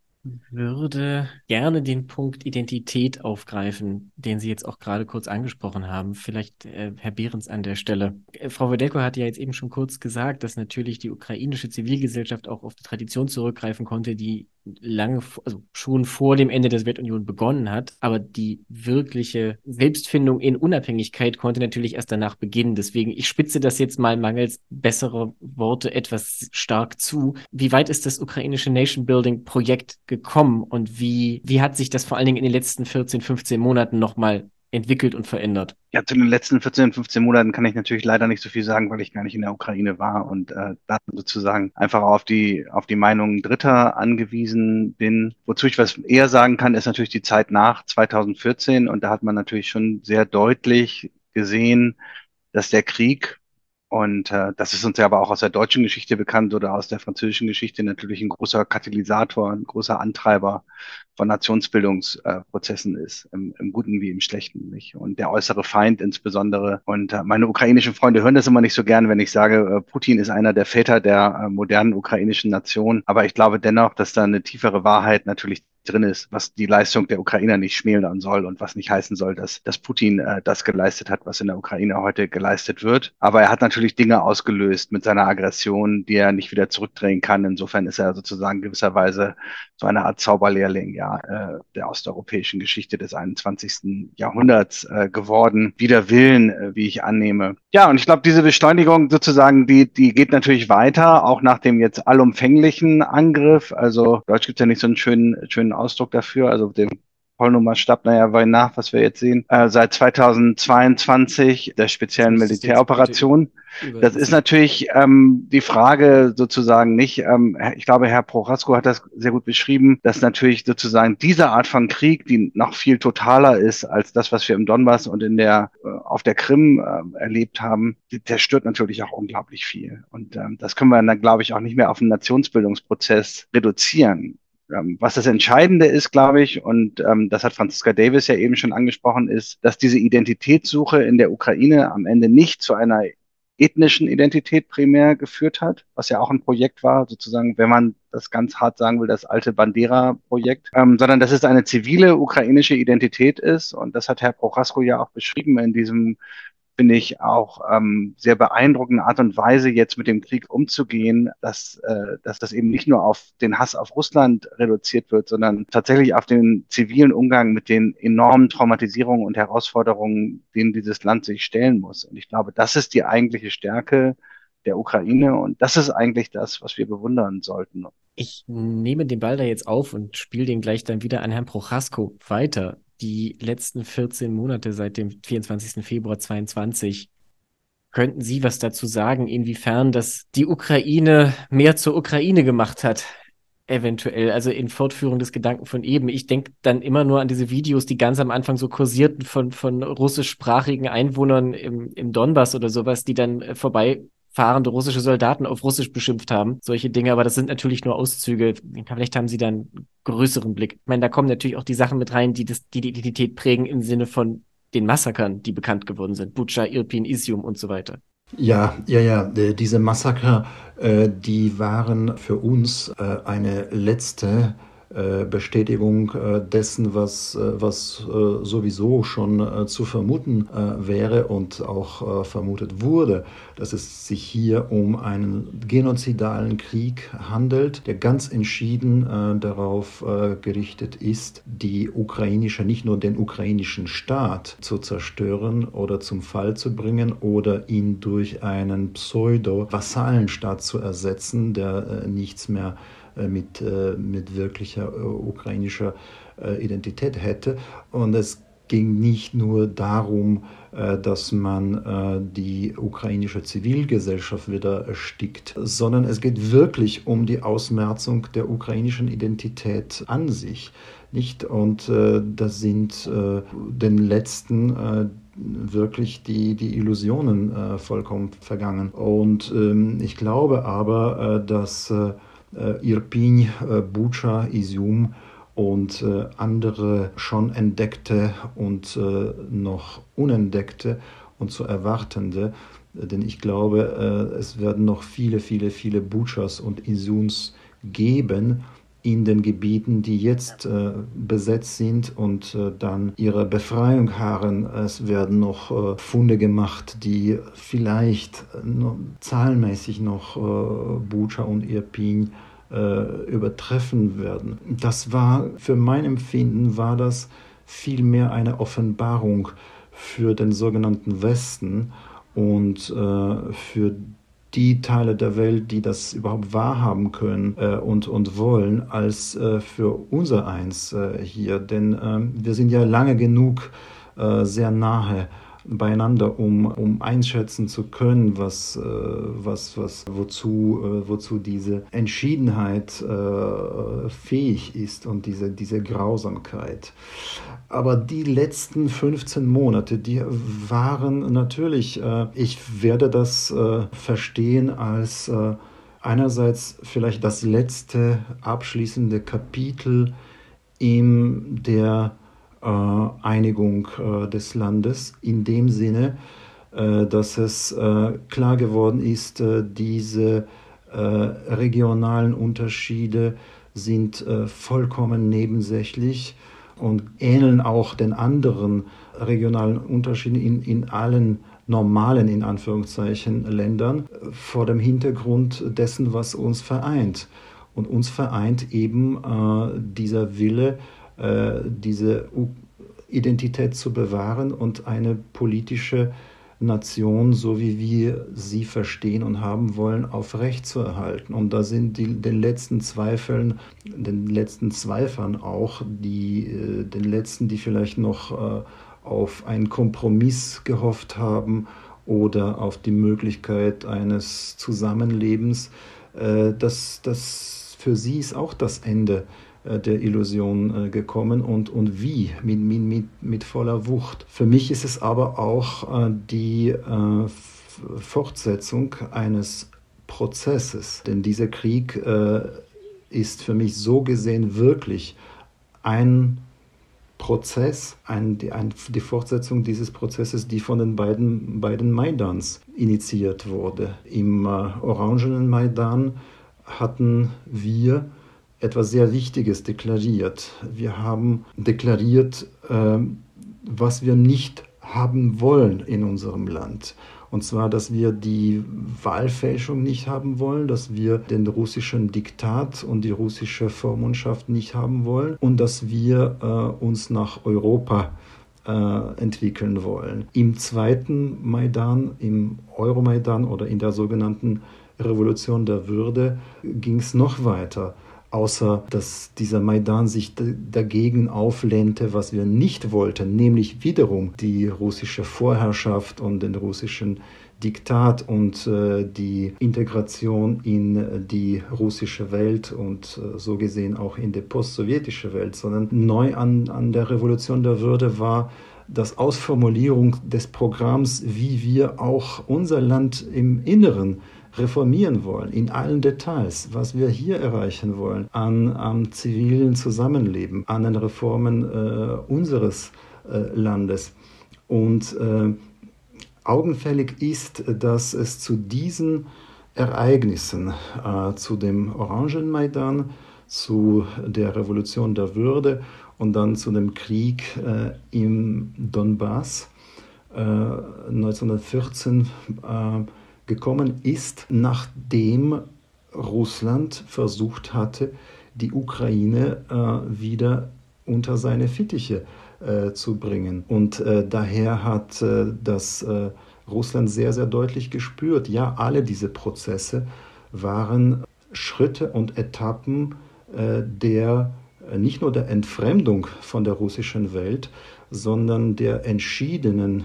würde gerne den Punkt Identität aufgreifen, den Sie jetzt auch gerade kurz angesprochen haben. Vielleicht äh, Herr Behrens an der Stelle. Äh, Frau Wodelko hat ja jetzt eben schon kurz gesagt, dass natürlich die ukrainische Zivilgesellschaft auch auf die Tradition zurückgreifen konnte, die lange, also schon vor dem Ende der Sowjetunion begonnen hat. Aber die wirkliche Selbstfindung in Unabhängigkeit konnte natürlich erst danach beginnen. Deswegen, ich spitze das jetzt mal mangels bessere Worte etwas stark zu. Wie weit ist das ukrainische Nation Building Projekt gekommen und wie, wie hat sich das vor allen Dingen in den letzten 14, 15 Monaten nochmal entwickelt und verändert? Ja, zu den letzten 14, 15 Monaten kann ich natürlich leider nicht so viel sagen, weil ich gar nicht in der Ukraine war und äh, da sozusagen einfach auf die, auf die Meinungen Dritter angewiesen bin. Wozu ich was eher sagen kann, ist natürlich die Zeit nach 2014 und da hat man natürlich schon sehr deutlich gesehen, dass der Krieg und äh, das ist uns ja aber auch aus der deutschen Geschichte bekannt oder aus der französischen Geschichte natürlich ein großer Katalysator, ein großer Antreiber von Nationsbildungsprozessen äh, ist, im, im Guten wie im Schlechten. Nicht? Und der äußere Feind insbesondere. Und äh, meine ukrainischen Freunde hören das immer nicht so gern, wenn ich sage, äh, Putin ist einer der Väter der äh, modernen ukrainischen Nation. Aber ich glaube dennoch, dass da eine tiefere Wahrheit natürlich drin ist, was die Leistung der Ukrainer nicht schmälern soll und was nicht heißen soll, dass, dass Putin äh, das geleistet hat, was in der Ukraine heute geleistet wird. Aber er hat natürlich Dinge ausgelöst mit seiner Aggression, die er nicht wieder zurückdrehen kann. Insofern ist er sozusagen gewisserweise so eine Art Zauberlehrling ja, äh, der osteuropäischen Geschichte des 21. Jahrhunderts äh, geworden. Wider Willen, äh, wie ich annehme. Ja, und ich glaube, diese Beschleunigung sozusagen, die, die geht natürlich weiter, auch nach dem jetzt allumfänglichen Angriff. Also Deutsch gibt ja nicht so einen schönen, schönen Ausdruck dafür, also dem Vollnummer-Stab, naja, weil nach, was wir jetzt sehen, äh, seit 2022 der speziellen Militäroperation. Das ist natürlich ähm, die Frage sozusagen nicht, ähm, ich glaube, Herr Prochasko hat das sehr gut beschrieben, dass natürlich sozusagen diese Art von Krieg, die noch viel totaler ist als das, was wir im Donbass und in der, äh, auf der Krim äh, erlebt haben, der stört natürlich auch unglaublich viel. Und ähm, das können wir dann, glaube ich, auch nicht mehr auf einen Nationsbildungsprozess reduzieren. Ähm, was das Entscheidende ist, glaube ich, und ähm, das hat Franziska Davis ja eben schon angesprochen, ist, dass diese Identitätssuche in der Ukraine am Ende nicht zu einer ethnischen Identität primär geführt hat, was ja auch ein Projekt war, sozusagen, wenn man das ganz hart sagen will, das alte Bandera-Projekt, ähm, sondern dass es eine zivile ukrainische Identität ist. Und das hat Herr Prochasko ja auch beschrieben in diesem finde ich, auch ähm, sehr beeindruckende Art und Weise, jetzt mit dem Krieg umzugehen, dass, äh, dass das eben nicht nur auf den Hass auf Russland reduziert wird, sondern tatsächlich auf den zivilen Umgang mit den enormen Traumatisierungen und Herausforderungen, denen dieses Land sich stellen muss. Und ich glaube, das ist die eigentliche Stärke der Ukraine und das ist eigentlich das, was wir bewundern sollten. Ich nehme den Ball da jetzt auf und spiele den gleich dann wieder an Herrn Prochasko weiter die letzten 14 Monate seit dem 24. Februar 22. Könnten Sie was dazu sagen, inwiefern das die Ukraine mehr zur Ukraine gemacht hat? Eventuell, also in Fortführung des Gedanken von eben. Ich denke dann immer nur an diese Videos, die ganz am Anfang so kursierten von, von russischsprachigen Einwohnern im, im Donbass oder sowas, die dann äh, vorbei fahrende russische Soldaten auf Russisch beschimpft haben. Solche Dinge, aber das sind natürlich nur Auszüge. Vielleicht haben sie dann größeren Blick. Ich meine, da kommen natürlich auch die Sachen mit rein, die das, die, die Identität prägen im Sinne von den Massakern, die bekannt geworden sind. Butscha, Irpin, Isium und so weiter. Ja, ja, ja, diese Massaker, äh, die waren für uns äh, eine letzte äh, Bestätigung äh, dessen, was, äh, was sowieso schon zu vermuten wäre und auch vermutet wurde, dass es sich hier um einen genozidalen Krieg handelt, der ganz entschieden darauf gerichtet ist, die ukrainische, nicht nur den ukrainischen Staat zu zerstören oder zum Fall zu bringen oder ihn durch einen Pseudo-Vassalenstaat zu ersetzen, der nichts mehr äh, mit, äh, mit wirklicher äh, ukrainischer Identität hätte. Und es ging nicht nur darum, dass man die ukrainische Zivilgesellschaft wieder erstickt, sondern es geht wirklich um die Ausmerzung der ukrainischen Identität an sich. Nicht? Und da sind den letzten wirklich die, die Illusionen vollkommen vergangen. Und ähm, ich glaube aber, dass äh, Irpin, äh, Bucha, Isium und äh, andere schon entdeckte und noch unentdeckte und zu erwartende. Denn ich glaube, es werden noch viele, viele, viele Buchas und Isiums geben in den Gebieten, die jetzt äh, besetzt sind und äh, dann ihre Befreiung harren. Es werden noch äh, Funde gemacht, die vielleicht noch, zahlenmäßig noch äh, Bucha und Irpin äh, übertreffen werden. Das war, für mein Empfinden, war das vielmehr eine Offenbarung für den sogenannten Westen und äh, für die Teile der Welt, die das überhaupt wahrhaben können äh, und, und wollen, als äh, für unser Eins äh, hier. Denn ähm, wir sind ja lange genug äh, sehr nahe beieinander, um, um einschätzen zu können, was, äh, was, was, wozu, äh, wozu diese Entschiedenheit äh, fähig ist und diese, diese Grausamkeit. Aber die letzten 15 Monate, die waren natürlich, ich werde das verstehen als einerseits vielleicht das letzte abschließende Kapitel in der Einigung äh, des Landes in dem Sinne, äh, dass es klar geworden ist, diese regionalen Unterschiede sind vollkommen nebensächlich und ähneln auch den anderen regionalen Unterschieden in, in allen normalen, in Anführungszeichen, Ländern vor dem Hintergrund dessen, was uns vereint. Und uns vereint eben äh, dieser Wille, äh, diese Identität zu bewahren und eine politische Nation, so wie wir sie verstehen und haben wollen, aufrechtzuerhalten. Und da sind die, den letzten Zweifeln, den letzten Zweifern auch, die, äh, den letzten, die vielleicht noch äh, auf einen Kompromiss gehofft haben oder auf die Möglichkeit eines Zusammenlebens, äh, das, für sie ist auch das Ende äh, der Illusion äh, gekommen und, und wie, mit, mit, mit voller Wucht. Für mich ist es aber auch äh, die Fortsetzung eines Prozesses, denn dieser Krieg ist für mich so gesehen wirklich ein Prozess, ein, die, ein, die Fortsetzung dieses Prozesses, die von den beiden, beiden Maidans initiiert wurde. Im äh, Orangenen Maidan hatten wir etwas sehr Wichtiges deklariert. Wir haben deklariert, äh, was wir nicht haben wollen in unserem Land. Und zwar, dass wir die Wahlfälschung nicht haben wollen, dass wir den russischen Diktat und die russische Vormundschaft nicht haben wollen und dass wir äh, uns nach Europa äh, entwickeln wollen. Im zweiten Maidan, im Euromaidan oder in der sogenannten Revolution der Würde ging es noch weiter außer dass dieser Maidan sich dagegen auflehnte, was wir nicht wollten, nämlich wiederum die russische Vorherrschaft und den russischen Diktat und äh, die Integration in die russische Welt und äh, so gesehen auch in die postsowjetische Welt, sondern neu an, an der Revolution der Würde war das Ausformulierung des Programms, wie wir auch unser Land im Inneren reformieren wollen, in allen Details, was wir hier erreichen wollen, an, am zivilen Zusammenleben, an den Reformen äh, unseres äh, Landes. Und äh, augenfällig ist, dass es zu diesen Ereignissen, äh, zu dem Orangenmaidan, zu der Revolution der Würde und dann zu dem Krieg äh, im Donbass 1914 äh, gekommen ist, nachdem Russland versucht hatte, die Ukraine äh, wieder unter seine Fittiche äh, zu bringen. Und äh, daher hat äh, das äh, Russland sehr, sehr deutlich gespürt, ja, alle diese Prozesse waren Schritte und Etappen äh, der nicht nur der Entfremdung von der russischen Welt, sondern der entschiedenen,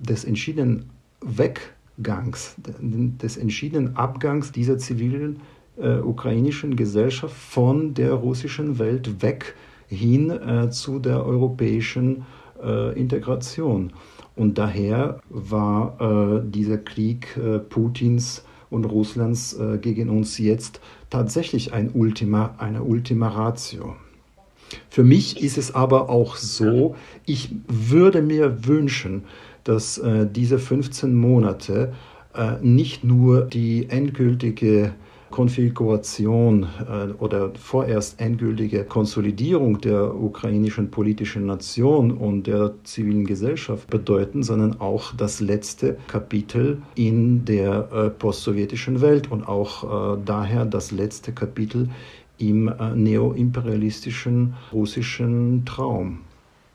des entschiedenen Weg Gangs, des entschiedenen Abgangs dieser zivilen äh, ukrainischen Gesellschaft von der russischen Welt weg hin äh, zu der europäischen äh, Integration. Und daher war äh, dieser Krieg äh, Putins und Russlands äh, gegen uns jetzt tatsächlich ein Ultima, eine Ultima Ratio. Für mich ist es aber auch so, ich würde mir wünschen, dass äh, diese 15 Monate äh, nicht nur die endgültige Konfiguration äh, oder vorerst endgültige Konsolidierung der ukrainischen politischen Nation und der zivilen Gesellschaft bedeuten, sondern auch das letzte Kapitel in der äh, postsowjetischen Welt und auch äh, daher das letzte Kapitel im neoimperialistischen russischen Traum.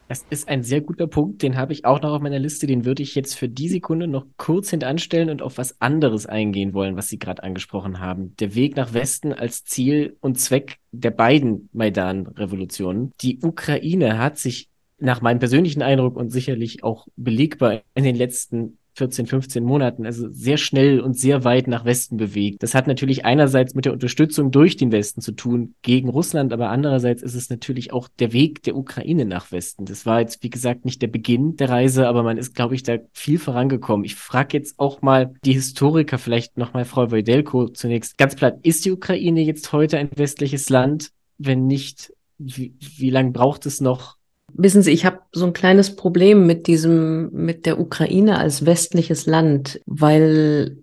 Das ist ein sehr guter Punkt, den habe ich auch noch auf meiner Liste. Den würde ich jetzt für die Sekunde noch kurz hintanstellen und auf was anderes eingehen wollen, was Sie gerade angesprochen haben. Der Weg nach Westen als Ziel und Zweck der beiden Maidan-Revolutionen. Die Ukraine hat sich nach meinem persönlichen Eindruck und sicherlich auch belegbar in den letzten 14, 15 Monaten, also sehr schnell und sehr weit nach Westen bewegt. Das hat natürlich einerseits mit der Unterstützung durch den Westen zu tun gegen Russland, aber andererseits ist es natürlich auch der Weg der Ukraine nach Westen. Das war jetzt, wie gesagt, nicht der Beginn der Reise, aber man ist, glaube ich, da viel vorangekommen. Ich frage jetzt auch mal die Historiker, vielleicht nochmal Frau Wojdelko zunächst. Ganz platt, ist die Ukraine jetzt heute ein westliches Land? Wenn nicht, wie, wie lange braucht es noch, Wissen Sie, ich habe so ein kleines Problem mit diesem, mit der Ukraine als westliches Land, weil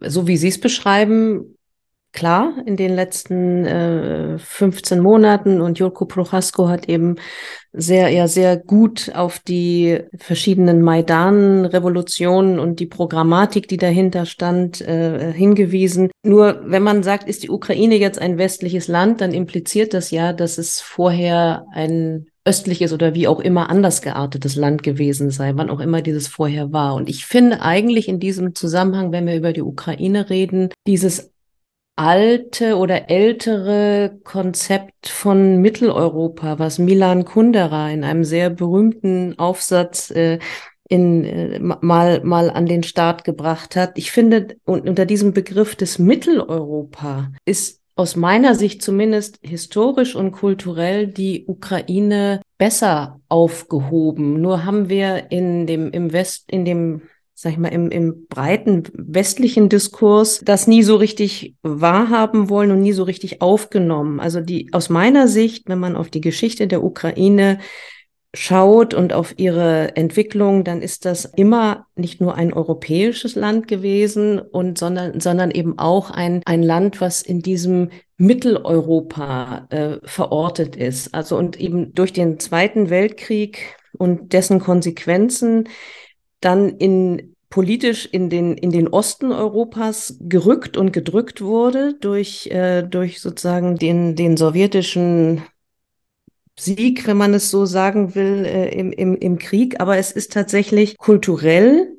so wie Sie es beschreiben, klar, in den letzten äh, 15 Monaten und Jurko Prochasko hat eben sehr, ja, sehr gut auf die verschiedenen Maidan-Revolutionen und die Programmatik, die dahinter stand, äh, hingewiesen. Nur wenn man sagt, ist die Ukraine jetzt ein westliches Land, dann impliziert das ja, dass es vorher ein östliches oder wie auch immer anders geartetes Land gewesen sei, wann auch immer dieses vorher war. Und ich finde eigentlich in diesem Zusammenhang, wenn wir über die Ukraine reden, dieses alte oder ältere Konzept von Mitteleuropa, was Milan Kundera in einem sehr berühmten Aufsatz äh, in, äh, mal, mal an den Start gebracht hat. Ich finde, unter diesem Begriff des Mitteleuropa ist aus meiner Sicht zumindest historisch und kulturell die Ukraine besser aufgehoben. Nur haben wir in dem, im West, in dem, sag ich mal, im, im breiten westlichen Diskurs das nie so richtig wahrhaben wollen und nie so richtig aufgenommen. Also die, aus meiner Sicht, wenn man auf die Geschichte der Ukraine schaut und auf ihre Entwicklung, dann ist das immer nicht nur ein europäisches Land gewesen und sondern sondern eben auch ein ein Land, was in diesem Mitteleuropa äh, verortet ist. Also und eben durch den Zweiten Weltkrieg und dessen Konsequenzen dann in politisch in den in den Osten Europas gerückt und gedrückt wurde durch äh, durch sozusagen den den sowjetischen Sieg, wenn man es so sagen will, äh, im, im, im Krieg, aber es ist tatsächlich kulturell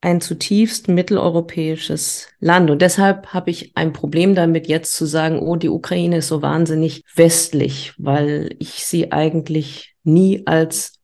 ein zutiefst mitteleuropäisches Land. Und deshalb habe ich ein Problem damit, jetzt zu sagen, oh, die Ukraine ist so wahnsinnig westlich, weil ich sie eigentlich nie als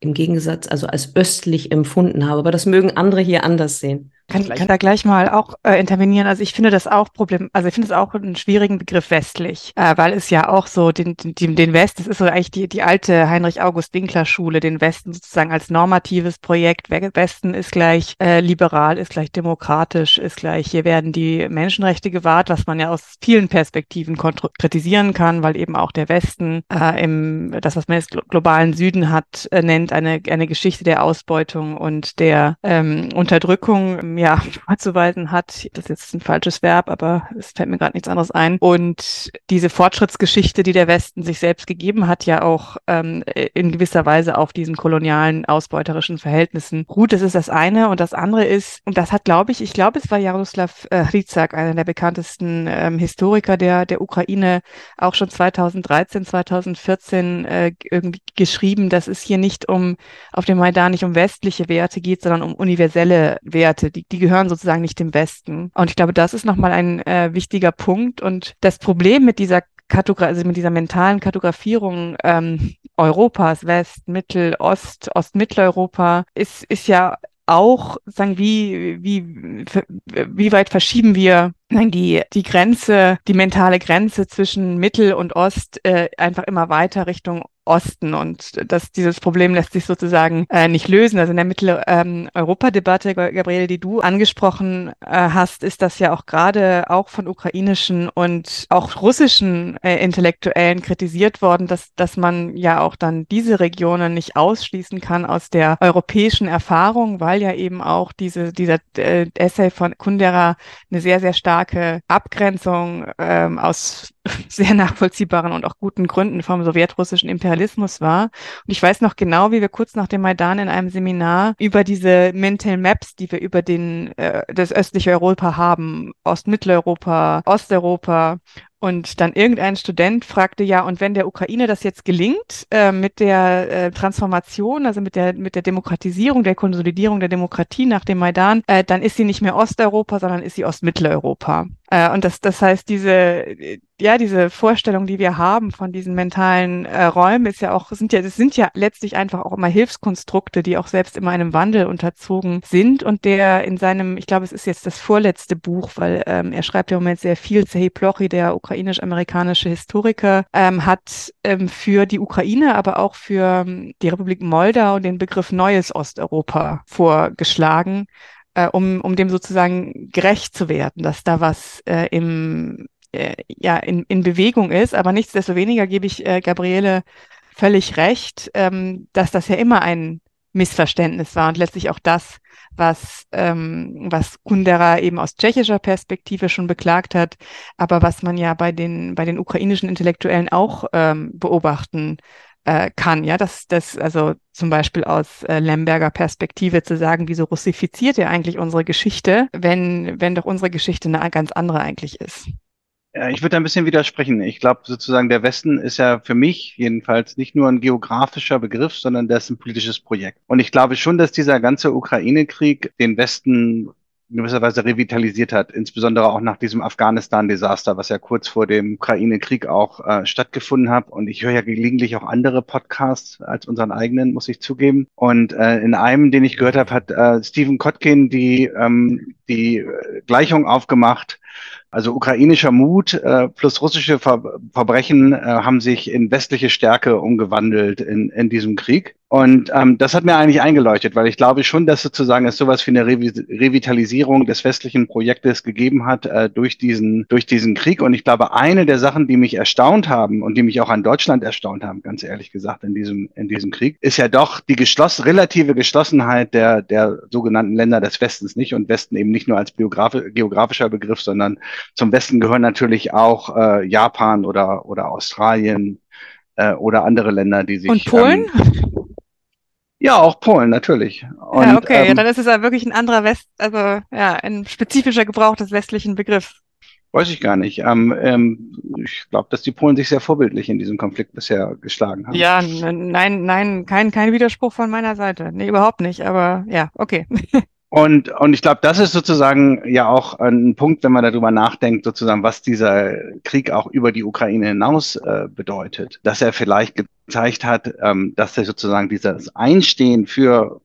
im Gegensatz, also als östlich empfunden habe. Aber das mögen andere hier anders sehen. Kann, kann da gleich mal auch äh, intervenieren. Also ich finde das auch Problem, also ich finde es auch einen schwierigen Begriff westlich, äh, weil es ja auch so den, den, den West, das ist so eigentlich die, die alte Heinrich-August-Winkler-Schule, den Westen sozusagen als normatives Projekt. Westen ist gleich äh, liberal, ist gleich demokratisch, ist gleich, hier werden die Menschenrechte gewahrt, was man ja aus vielen Perspektiven kritisieren kann, weil eben auch der Westen äh, im, das, was man jetzt globalen Süden hat, äh, nennt, eine, eine Geschichte der Ausbeutung und der ähm, Unterdrückung ja, vorzuweisen hat. Das ist jetzt ein falsches Verb, aber es fällt mir gerade nichts anderes ein. Und diese Fortschrittsgeschichte, die der Westen sich selbst gegeben hat, ja auch ähm, in gewisser Weise auf diesen kolonialen, ausbeuterischen Verhältnissen ruht. Das ist das eine. Und das andere ist, und das hat, glaube ich, ich glaube, es war Jaroslav äh, Hryzak, einer der bekanntesten ähm, Historiker der, der Ukraine, auch schon 2013, 2014 äh, irgendwie geschrieben, dass es hier nicht um, auf dem Maidan nicht um westliche Werte geht, sondern um universelle Werte, die die, gehören sozusagen nicht dem Westen. Und ich glaube, das ist nochmal ein äh, wichtiger Punkt. Und das Problem mit dieser Kartogra also mit dieser mentalen Kartografierung ähm, Europas, West, Mittel, Ost, Ostmitteleuropa, ist, ist ja auch, sagen, wie, wie, wie weit verschieben wir die, die Grenze, die mentale Grenze zwischen Mittel und Ost äh, einfach immer weiter Richtung Osten und dass dieses Problem lässt sich sozusagen äh, nicht lösen. Also in der Mitteleuropa-Debatte, ähm, Gabriele, die du angesprochen äh, hast, ist das ja auch gerade auch von ukrainischen und auch russischen äh, Intellektuellen kritisiert worden, dass, dass man ja auch dann diese Regionen nicht ausschließen kann aus der europäischen Erfahrung, weil ja eben auch diese, dieser äh, Essay von Kundera eine sehr, sehr starke starke Abgrenzung ähm, aus sehr nachvollziehbaren und auch guten Gründen vom sowjetrussischen Imperialismus war. Und ich weiß noch genau, wie wir kurz nach dem Maidan in einem Seminar über diese Mental Maps, die wir über den äh, das östliche Europa haben, Ostmitteleuropa, Osteuropa und dann irgendein Student fragte ja, und wenn der Ukraine das jetzt gelingt, äh, mit der äh, Transformation, also mit der, mit der Demokratisierung, der Konsolidierung der Demokratie nach dem Maidan, äh, dann ist sie nicht mehr Osteuropa, sondern ist sie Ostmitteleuropa. Äh, und das, das heißt, diese, ja, diese Vorstellung, die wir haben von diesen mentalen äh, Räumen, ist ja auch, sind ja, das sind ja letztlich einfach auch immer Hilfskonstrukte, die auch selbst immer einem Wandel unterzogen sind. Und der in seinem, ich glaube, es ist jetzt das vorletzte Buch, weil ähm, er schreibt ja im Moment sehr viel, Zehi Plochy, der ukrainisch-amerikanische Historiker, ähm, hat ähm, für die Ukraine, aber auch für ähm, die Republik Moldau den Begriff Neues Osteuropa vorgeschlagen äh, um, um dem sozusagen gerecht zu werden, dass da was äh, im, äh, ja, in, in Bewegung ist. Aber nichtsdestoweniger gebe ich äh, Gabriele völlig recht, ähm, dass das ja immer ein Missverständnis war und letztlich auch das, was, ähm, was Kundera eben aus tschechischer Perspektive schon beklagt hat, aber was man ja bei den, bei den ukrainischen Intellektuellen auch ähm, beobachten äh, kann. Ja, das, das, also zum Beispiel aus äh, Lemberger Perspektive zu sagen, wieso russifiziert ihr eigentlich unsere Geschichte, wenn, wenn doch unsere Geschichte eine ganz andere eigentlich ist. Ja, ich würde ein bisschen widersprechen. Ich glaube sozusagen, der Westen ist ja für mich jedenfalls nicht nur ein geografischer Begriff, sondern das ist ein politisches Projekt. Und ich glaube schon, dass dieser ganze Ukraine-Krieg den Westen in gewisser Weise revitalisiert hat, insbesondere auch nach diesem Afghanistan-Desaster, was ja kurz vor dem Ukraine-Krieg auch äh, stattgefunden hat. Und ich höre ja gelegentlich auch andere Podcasts als unseren eigenen, muss ich zugeben. Und äh, in einem, den ich gehört habe, hat äh, Stephen Kotkin die, ähm, die Gleichung aufgemacht, also ukrainischer Mut äh, plus russische Ver Verbrechen äh, haben sich in westliche Stärke umgewandelt in, in diesem Krieg. Und ähm, das hat mir eigentlich eingeleuchtet, weil ich glaube schon, dass sozusagen es sowas wie eine Revi Revitalisierung des westlichen Projektes gegeben hat äh, durch diesen durch diesen Krieg. Und ich glaube, eine der Sachen, die mich erstaunt haben und die mich auch an Deutschland erstaunt haben, ganz ehrlich gesagt, in diesem in diesem Krieg, ist ja doch die geschloss relative Geschlossenheit der der sogenannten Länder des Westens nicht und Westen eben nicht nur als geografischer Begriff, sondern zum Westen gehören natürlich auch äh, Japan oder oder Australien äh, oder andere Länder, die sich und Polen. Ähm, ja, auch Polen, natürlich. Und, ja, okay, ähm, ja, dann ist es ja wirklich ein anderer West, also ja, ein spezifischer Gebrauch des westlichen Begriffs. Weiß ich gar nicht. Ähm, ähm, ich glaube, dass die Polen sich sehr vorbildlich in diesem Konflikt bisher geschlagen haben. Ja, nein, nein, kein, kein Widerspruch von meiner Seite. Nee, überhaupt nicht, aber ja, okay. Und, und ich glaube, das ist sozusagen ja auch ein Punkt, wenn man darüber nachdenkt, sozusagen, was dieser Krieg auch über die Ukraine hinaus äh, bedeutet. Dass er vielleicht gezeigt hat, ähm, dass er sozusagen dieses Einstehen für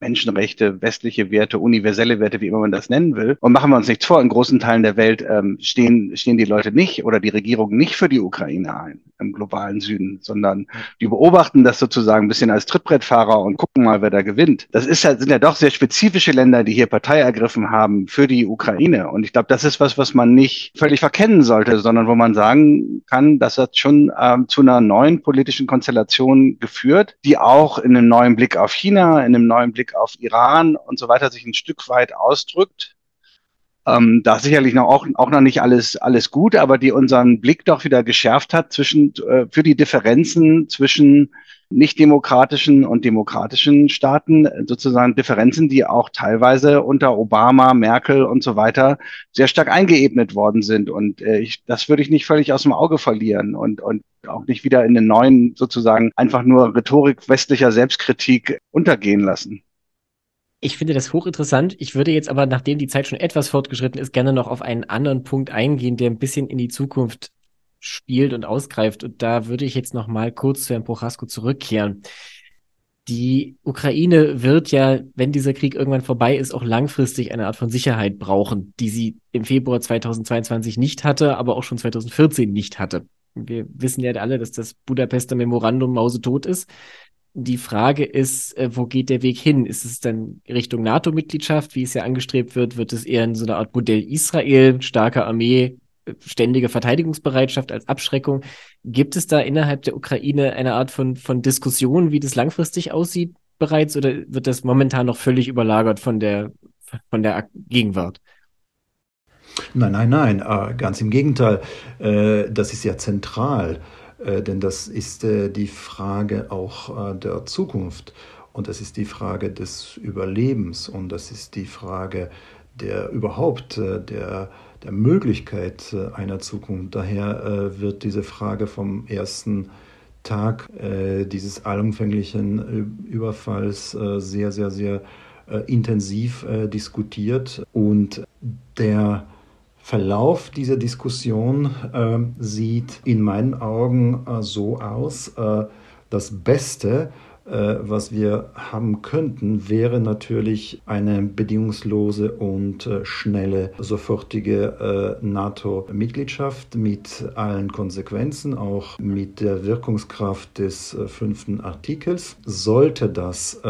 Menschenrechte, westliche Werte, universelle Werte, wie immer man das nennen will. Und machen wir uns nichts vor, in großen Teilen der Welt ähm, stehen, stehen die Leute nicht oder die Regierung nicht für die Ukraine ein im globalen Süden, sondern die beobachten das sozusagen ein bisschen als Trittbrettfahrer und gucken mal, wer da gewinnt. Das ist ja, sind ja doch sehr spezifische Länder, die hier Partei ergriffen haben für die Ukraine. Und ich glaube, das ist was, was man nicht völlig verkennen sollte, sondern wo man sagen kann, das hat schon ähm, zu einer neuen politischen Konstellation geführt, die auch in einem neuen Blick auf China, in einem neuen Blick auf Iran und so weiter sich ein Stück weit ausdrückt ähm, da sicherlich noch auch, auch noch nicht alles, alles gut, aber die unseren Blick doch wieder geschärft hat zwischen, äh, für die Differenzen zwischen nicht demokratischen und demokratischen Staaten, sozusagen Differenzen, die auch teilweise unter Obama, Merkel und so weiter sehr stark eingeebnet worden sind. Und äh, ich, das würde ich nicht völlig aus dem Auge verlieren und, und auch nicht wieder in den neuen sozusagen einfach nur Rhetorik westlicher Selbstkritik untergehen lassen. Ich finde das hochinteressant. Ich würde jetzt aber, nachdem die Zeit schon etwas fortgeschritten ist, gerne noch auf einen anderen Punkt eingehen, der ein bisschen in die Zukunft spielt und ausgreift. Und da würde ich jetzt noch mal kurz zu Herrn Prochasko zurückkehren. Die Ukraine wird ja, wenn dieser Krieg irgendwann vorbei ist, auch langfristig eine Art von Sicherheit brauchen, die sie im Februar 2022 nicht hatte, aber auch schon 2014 nicht hatte. Wir wissen ja alle, dass das Budapester Memorandum mausetot ist die Frage ist, äh, wo geht der Weg hin? Ist es dann Richtung NATO-Mitgliedschaft, wie es ja angestrebt wird? Wird es eher in so einer Art Modell Israel, starke Armee, äh, ständige Verteidigungsbereitschaft als Abschreckung? Gibt es da innerhalb der Ukraine eine Art von, von Diskussion, wie das langfristig aussieht bereits, oder wird das momentan noch völlig überlagert von der, von der Gegenwart? Nein, nein, nein, äh, ganz im Gegenteil. Das ist ja zentral, denn das ist die Frage auch der Zukunft. Und das ist die Frage des Überlebens. Und das ist die Frage der überhaupt der, der Möglichkeit einer Zukunft. Daher wird diese Frage vom ersten Tag dieses allumfänglichen Überfalls sehr, sehr, sehr intensiv diskutiert. Und der Verlauf dieser Diskussion äh, sieht in meinen Augen äh, so aus, äh, das Beste, äh, was wir haben könnten, wäre natürlich eine bedingungslose und äh, schnelle, sofortige äh, NATO-Mitgliedschaft mit allen Konsequenzen, auch mit der Wirkungskraft des fünften Artikels. Sollte das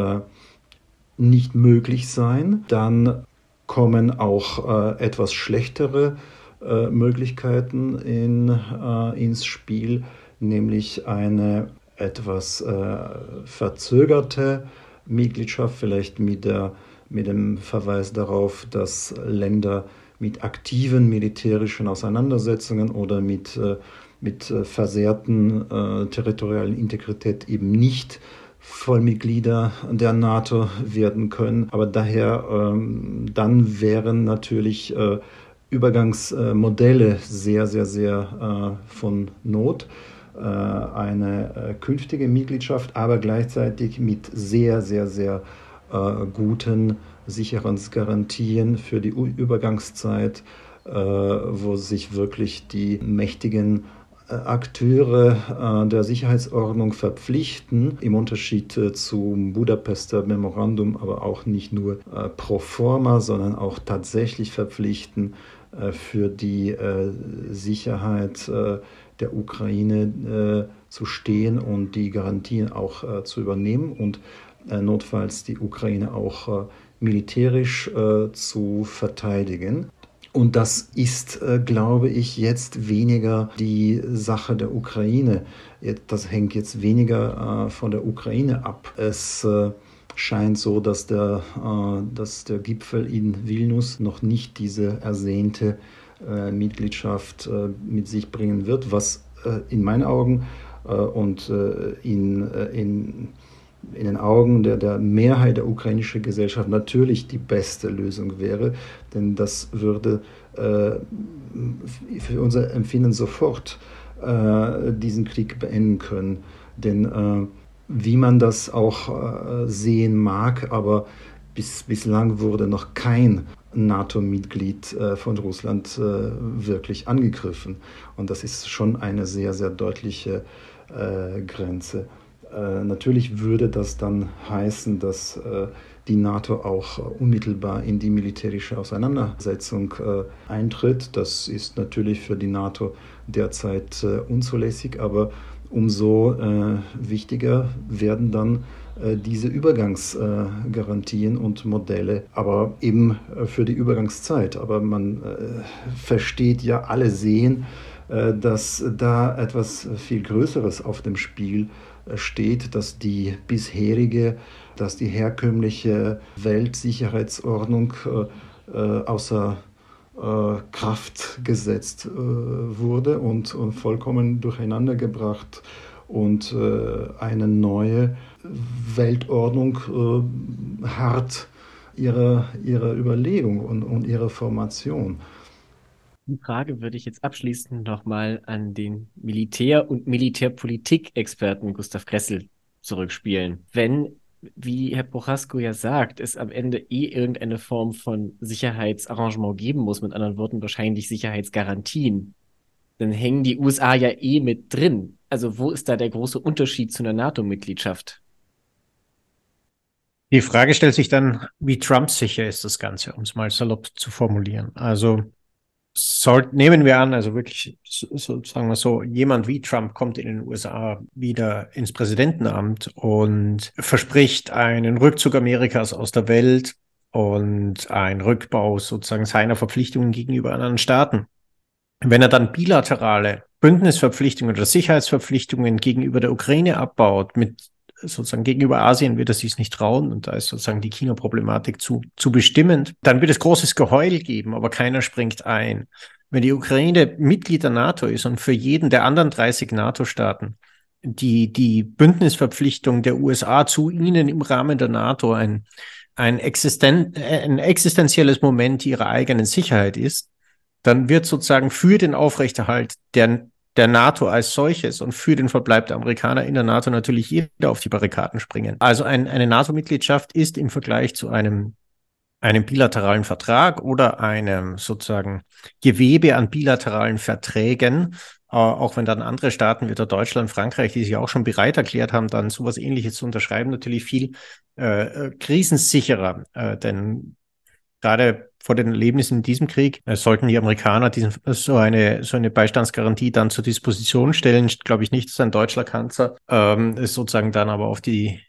nicht möglich sein, dann kommen auch äh, etwas schlechtere äh, Möglichkeiten in, äh, ins Spiel, nämlich eine etwas äh, verzögerte Mitgliedschaft, vielleicht mit, der, mit dem Verweis darauf, dass Länder mit aktiven militärischen Auseinandersetzungen oder mit, äh, mit äh, versehrten territorialen Integrität eben nicht Vollmitglieder der NATO werden können. Aber daher ähm, dann wären natürlich äh, Übergangsmodelle sehr, sehr, sehr äh, von Not. Äh, eine äh, künftige Mitgliedschaft, aber gleichzeitig mit sehr, sehr, sehr äh, guten Sicherungsgarantien für die Übergangszeit, äh, wo sich wirklich die mächtigen Akteure äh, der Sicherheitsordnung verpflichten, im Unterschied äh, zum Budapester Memorandum, aber auch nicht nur äh, pro forma, sondern auch tatsächlich verpflichten, für die Sicherheit der Ukraine zu stehen und die Garantien auch zu übernehmen und notfalls die Ukraine auch militärisch zu verteidigen. Und das ist, äh, glaube ich, jetzt weniger die Sache der Ukraine. Das hängt jetzt weniger äh, von der Ukraine ab. Es äh, scheint so, dass der, dass der Gipfel in Vilnius noch nicht diese ersehnte Mitgliedschaft mit sich bringen wird, was in meinen Augen und in, in in den Augen der, der Mehrheit der ukrainischen Gesellschaft natürlich die beste Lösung wäre, denn das würde äh, für unser Empfinden sofort äh, diesen Krieg beenden können. Denn äh, wie man das auch äh, sehen mag, aber bis, bislang wurde noch kein NATO-Mitglied äh, von Russland äh, wirklich angegriffen. Und das ist schon eine sehr, sehr deutliche Grenze. Äh, natürlich würde das dann heißen, dass äh, die NATO auch unmittelbar in die militärische Auseinandersetzung äh, eintritt. Das ist natürlich für die NATO derzeit unzulässig, aber umso wichtiger werden dann diese Übergangsgarantien und Modelle, aber eben für die Übergangszeit. Aber man versteht ja, alle sehen, dass da etwas viel Größeres auf dem Spiel steht, dass die bisherige, dass die herkömmliche Weltsicherheitsordnung äh, äh, außer äh, Kraft gesetzt äh, wurde und, und, vollkommen durcheinander gebracht und äh, eine neue Weltordnung äh, hart ihrer, ihrer Überlegung und, und ihrer Formation. Die Frage würde ich jetzt abschließend nochmal an den Militär- und Militärpolitik-Experten Gustav Kressel zurückspielen. Wenn, wie Herr Prochasko ja sagt, es am Ende eh irgendeine Form von Sicherheitsarrangement geben muss, mit anderen Worten wahrscheinlich Sicherheitsgarantien, dann hängen die USA ja eh mit drin. Also wo ist da der große Unterschied zu einer NATO-Mitgliedschaft? Die Frage stellt sich dann, wie Trump sicher ist das Ganze, um es mal salopp zu formulieren. Also soll, nehmen wir an, also wirklich, so, sagen wir so, jemand wie Trump kommt in den USA wieder ins Präsidentenamt und verspricht einen Rückzug Amerikas aus der Welt und einen Rückbau sozusagen seiner Verpflichtungen gegenüber anderen Staaten. Wenn er dann bilaterale Bündnisverpflichtungen oder Sicherheitsverpflichtungen gegenüber der Ukraine abbaut mit sozusagen gegenüber Asien wird er sich nicht trauen und da ist sozusagen die China-Problematik zu, zu bestimmend. Dann wird es großes Geheul geben, aber keiner springt ein. Wenn die Ukraine Mitglied der NATO ist und für jeden der anderen 30 NATO-Staaten die, die Bündnisverpflichtung der USA zu ihnen im Rahmen der NATO ein, ein, existen ein existenzielles Moment ihrer eigenen Sicherheit ist, dann wird sozusagen für den Aufrechterhalt der, der NATO als solches und für den Verbleib der Amerikaner in der NATO natürlich jeder auf die Barrikaden springen. Also ein, eine NATO-Mitgliedschaft ist im Vergleich zu einem einem bilateralen Vertrag oder einem sozusagen Gewebe an bilateralen Verträgen äh, auch wenn dann andere Staaten wie Deutschland, Frankreich, die sich auch schon bereit erklärt haben, dann sowas ähnliches zu unterschreiben, natürlich viel äh, äh krisensicherer. Äh, denn gerade vor den Erlebnissen in diesem Krieg äh, sollten die Amerikaner diesen, so, eine, so eine Beistandsgarantie dann zur Disposition stellen. Glaube ich nicht, dass ein deutscher Kanzler ähm, sozusagen dann aber auf die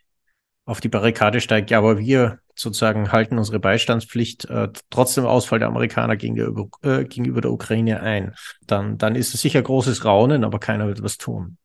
auf die Barrikade steigt, ja, aber wir sozusagen halten unsere Beistandspflicht äh, trotz dem Ausfall der Amerikaner gegenüber, äh, gegenüber der Ukraine ein. Dann, dann ist es sicher großes Raunen, aber keiner wird was tun.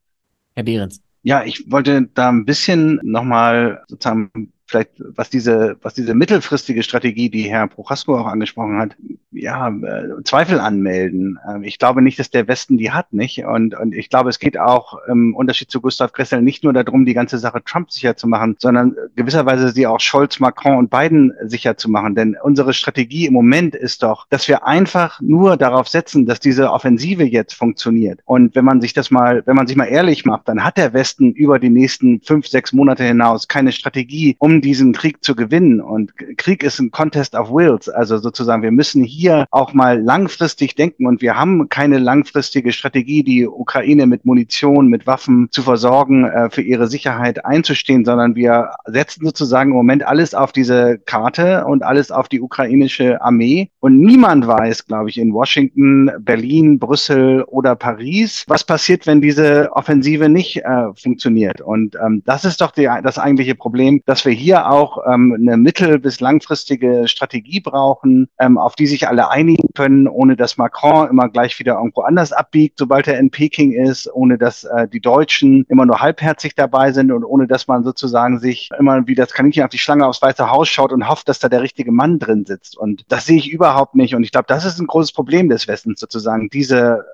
Herr Behrens. Ja, ich wollte da ein bisschen nochmal sozusagen vielleicht was diese, was diese mittelfristige Strategie, die Herr Prochasko auch angesprochen hat, ja, äh, Zweifel anmelden. Ähm, ich glaube nicht, dass der Westen die hat, nicht? Und, und ich glaube, es geht auch im Unterschied zu Gustav Kressel nicht nur darum, die ganze Sache Trump sicher zu machen, sondern gewisserweise sie auch Scholz, Macron und Biden sicher zu machen. Denn unsere Strategie im Moment ist doch, dass wir einfach nur darauf setzen, dass diese Offensive jetzt funktioniert. Und wenn man sich das mal, wenn man sich mal ehrlich macht, dann hat der Westen über die nächsten fünf, sechs Monate hinaus keine Strategie, um diesen Krieg zu gewinnen. Und Krieg ist ein Contest of Wills. Also sozusagen, wir müssen hier auch mal langfristig denken. Und wir haben keine langfristige Strategie, die Ukraine mit Munition, mit Waffen zu versorgen, äh, für ihre Sicherheit einzustehen, sondern wir setzen sozusagen im Moment alles auf diese Karte und alles auf die ukrainische Armee. Und niemand weiß, glaube ich, in Washington, Berlin, Brüssel oder Paris, was passiert, wenn diese Offensive nicht äh, funktioniert. Und ähm, das ist doch die, das eigentliche Problem, dass wir hier hier auch ähm, eine mittel- bis langfristige Strategie brauchen, ähm, auf die sich alle einigen können, ohne dass Macron immer gleich wieder irgendwo anders abbiegt, sobald er in Peking ist, ohne dass äh, die Deutschen immer nur halbherzig dabei sind und ohne dass man sozusagen sich immer wie das Kaninchen auf die Schlange aufs Weiße Haus schaut und hofft, dass da der richtige Mann drin sitzt. Und das sehe ich überhaupt nicht. Und ich glaube, das ist ein großes Problem des Westens sozusagen, diese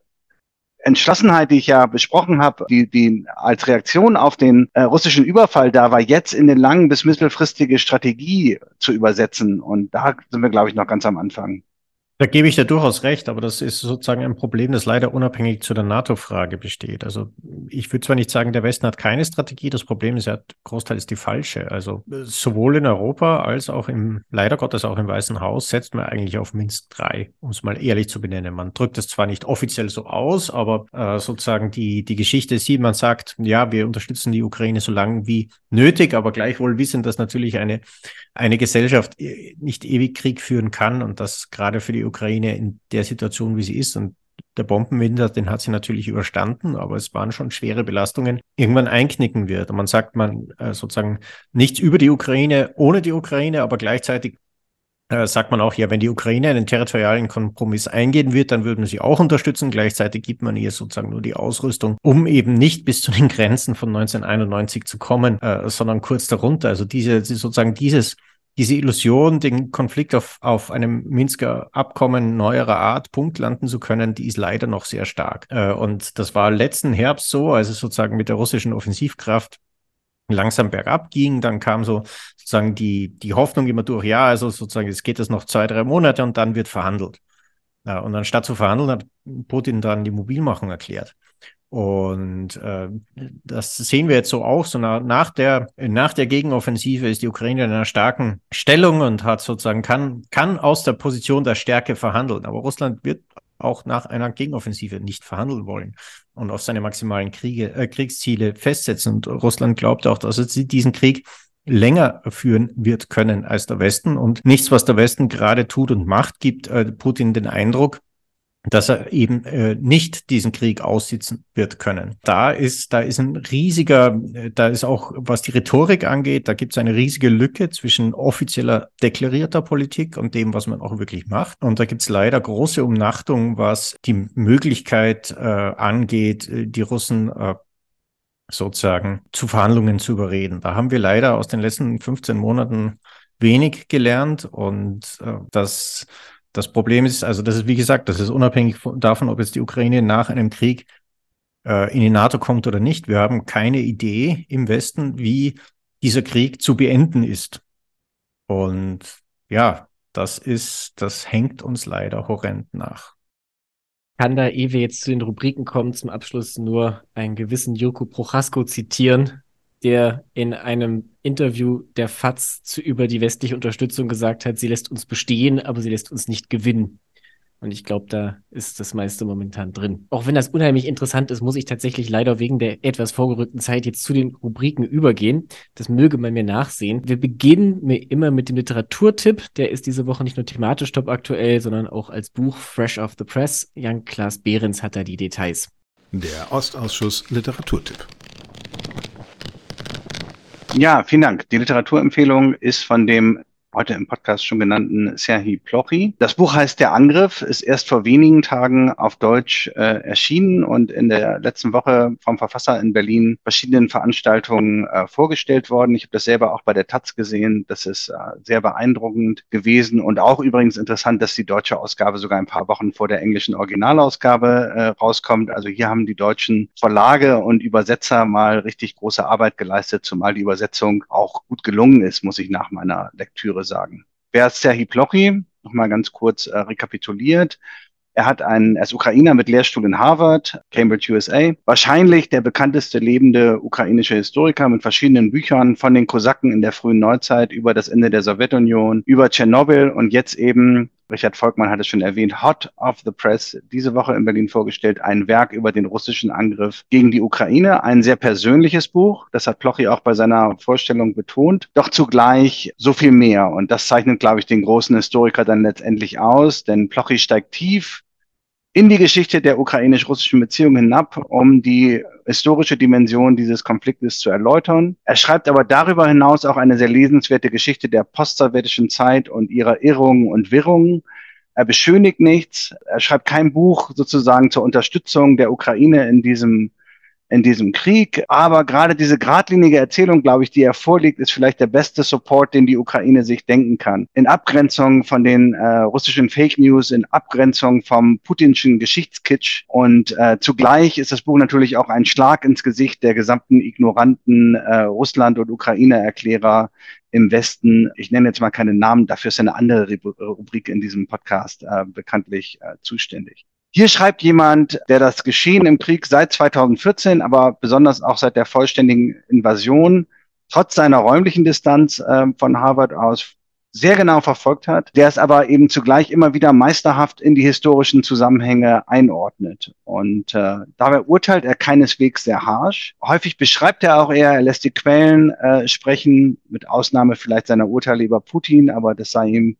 Entschlossenheit, die ich ja besprochen habe, die, die als Reaktion auf den äh, russischen Überfall da war, jetzt in eine lang- bis mittelfristige Strategie zu übersetzen. Und da sind wir, glaube ich, noch ganz am Anfang. Da gebe ich dir durchaus recht, aber das ist sozusagen ein Problem, das leider unabhängig zu der NATO-Frage besteht. Also ich würde zwar nicht sagen, der Westen hat keine Strategie, das Problem ist, er hat großteils die falsche. Also sowohl in Europa als auch im, leider Gottes auch im Weißen Haus, setzt man eigentlich auf Minsk 3, um es mal ehrlich zu benennen. Man drückt es zwar nicht offiziell so aus, aber äh, sozusagen die, die Geschichte sieht, man sagt, ja, wir unterstützen die Ukraine so lange wie nötig, aber gleichwohl wissen, dass natürlich eine, eine Gesellschaft äh, nicht ewig Krieg führen kann und das gerade für die Ukraine in der Situation, wie sie ist. Und der Bombenwinter, den hat sie natürlich überstanden, aber es waren schon schwere Belastungen, irgendwann einknicken wird. Und man sagt man äh, sozusagen nichts über die Ukraine, ohne die Ukraine, aber gleichzeitig äh, sagt man auch, ja, wenn die Ukraine einen territorialen Kompromiss eingehen wird, dann würden wir sie auch unterstützen. Gleichzeitig gibt man ihr sozusagen nur die Ausrüstung, um eben nicht bis zu den Grenzen von 1991 zu kommen, äh, sondern kurz darunter. Also diese, sozusagen dieses diese Illusion, den Konflikt auf, auf einem Minsker Abkommen neuerer Art Punkt landen zu können, die ist leider noch sehr stark. Äh, und das war letzten Herbst so, als es sozusagen mit der russischen Offensivkraft langsam bergab ging, dann kam so sozusagen die, die Hoffnung immer durch, ja, also sozusagen, es geht das noch zwei, drei Monate und dann wird verhandelt. Ja, und anstatt zu verhandeln, hat Putin dann die Mobilmachung erklärt. Und äh, das sehen wir jetzt so auch. So nach, nach, der, nach der Gegenoffensive ist die Ukraine in einer starken Stellung und hat sozusagen kann, kann aus der Position der Stärke verhandeln. Aber Russland wird auch nach einer Gegenoffensive nicht verhandeln wollen und auf seine maximalen Kriege, äh, Kriegsziele festsetzen. Und Russland glaubt auch, dass es diesen Krieg länger führen wird können als der Westen. Und nichts, was der Westen gerade tut und macht, gibt äh, Putin den Eindruck, dass er eben äh, nicht diesen Krieg aussitzen wird können. Da ist, da ist ein riesiger, äh, da ist auch, was die Rhetorik angeht, da gibt es eine riesige Lücke zwischen offizieller deklarierter Politik und dem, was man auch wirklich macht. Und da gibt es leider große Umnachtung, was die Möglichkeit äh, angeht, äh, die Russen äh, sozusagen zu Verhandlungen zu überreden. Da haben wir leider aus den letzten 15 Monaten wenig gelernt und äh, das, das Problem ist, also das ist wie gesagt, das ist unabhängig davon, ob jetzt die Ukraine nach einem Krieg äh, in die NATO kommt oder nicht. Wir haben keine Idee im Westen, wie dieser Krieg zu beenden ist. Und ja, das ist, das hängt uns leider horrend nach kann da, ehe wir jetzt zu den Rubriken kommen, zum Abschluss nur einen gewissen Joko Prochasko zitieren, der in einem Interview der FAZ zu, über die westliche Unterstützung gesagt hat, sie lässt uns bestehen, aber sie lässt uns nicht gewinnen. Und ich glaube, da ist das meiste momentan drin. Auch wenn das unheimlich interessant ist, muss ich tatsächlich leider wegen der etwas vorgerückten Zeit jetzt zu den Rubriken übergehen. Das möge man mir nachsehen. Wir beginnen mir immer mit dem Literaturtipp. Der ist diese Woche nicht nur thematisch top aktuell, sondern auch als Buch fresh off the press. Jan Klaas Behrens hat da die Details. Der Ostausschuss Literaturtipp. Ja, vielen Dank. Die Literaturempfehlung ist von dem heute im Podcast schon genannten Serhi Plochy. Das Buch heißt Der Angriff, ist erst vor wenigen Tagen auf Deutsch äh, erschienen und in der letzten Woche vom Verfasser in Berlin verschiedenen Veranstaltungen äh, vorgestellt worden. Ich habe das selber auch bei der Taz gesehen. Das ist äh, sehr beeindruckend gewesen und auch übrigens interessant, dass die deutsche Ausgabe sogar ein paar Wochen vor der englischen Originalausgabe äh, rauskommt. Also hier haben die deutschen Verlage und Übersetzer mal richtig große Arbeit geleistet, zumal die Übersetzung auch gut gelungen ist, muss ich nach meiner Lektüre sagen. Wer ist Serhi Plochy? Nochmal ganz kurz äh, rekapituliert. Er hat einen, er ist Ukrainer mit Lehrstuhl in Harvard, Cambridge, USA. Wahrscheinlich der bekannteste lebende ukrainische Historiker mit verschiedenen Büchern von den Kosaken in der frühen Neuzeit über das Ende der Sowjetunion, über Tschernobyl und jetzt eben Richard Volkmann hat es schon erwähnt, Hot of the Press, diese Woche in Berlin vorgestellt, ein Werk über den russischen Angriff gegen die Ukraine. Ein sehr persönliches Buch, das hat Plochy auch bei seiner Vorstellung betont, doch zugleich so viel mehr. Und das zeichnet, glaube ich, den großen Historiker dann letztendlich aus, denn Plochy steigt tief in die Geschichte der ukrainisch-russischen Beziehungen hinab, um die historische Dimension dieses Konfliktes zu erläutern. Er schreibt aber darüber hinaus auch eine sehr lesenswerte Geschichte der postsowjetischen Zeit und ihrer Irrungen und Wirrungen. Er beschönigt nichts. Er schreibt kein Buch sozusagen zur Unterstützung der Ukraine in diesem in diesem Krieg. Aber gerade diese geradlinige Erzählung, glaube ich, die er vorliegt, ist vielleicht der beste Support, den die Ukraine sich denken kann. In Abgrenzung von den äh, russischen Fake News, in Abgrenzung vom putinschen Geschichtskitsch. Und äh, zugleich ist das Buch natürlich auch ein Schlag ins Gesicht der gesamten ignoranten äh, Russland- und Ukraine-Erklärer im Westen. Ich nenne jetzt mal keine Namen, dafür ist eine andere Rubrik in diesem Podcast äh, bekanntlich äh, zuständig. Hier schreibt jemand, der das Geschehen im Krieg seit 2014, aber besonders auch seit der vollständigen Invasion, trotz seiner räumlichen Distanz äh, von Harvard aus sehr genau verfolgt hat, der es aber eben zugleich immer wieder meisterhaft in die historischen Zusammenhänge einordnet. Und äh, dabei urteilt er keineswegs sehr harsh. Häufig beschreibt er auch eher, er lässt die Quellen äh, sprechen, mit Ausnahme vielleicht seiner Urteile über Putin, aber das sei ihm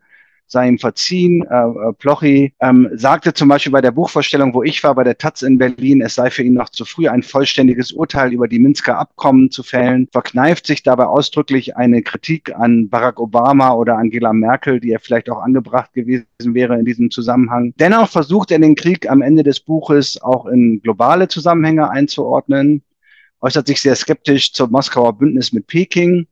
sei ihm verziehen. Äh, äh, Plochy ähm, sagte zum Beispiel bei der Buchvorstellung, wo ich war, bei der Taz in Berlin, es sei für ihn noch zu früh, ein vollständiges Urteil über die Minsker Abkommen zu fällen, verkneift sich dabei ausdrücklich eine Kritik an Barack Obama oder Angela Merkel, die er vielleicht auch angebracht gewesen wäre in diesem Zusammenhang. Dennoch versucht er den Krieg am Ende des Buches auch in globale Zusammenhänge einzuordnen, äußert sich sehr skeptisch zum Moskauer Bündnis mit Peking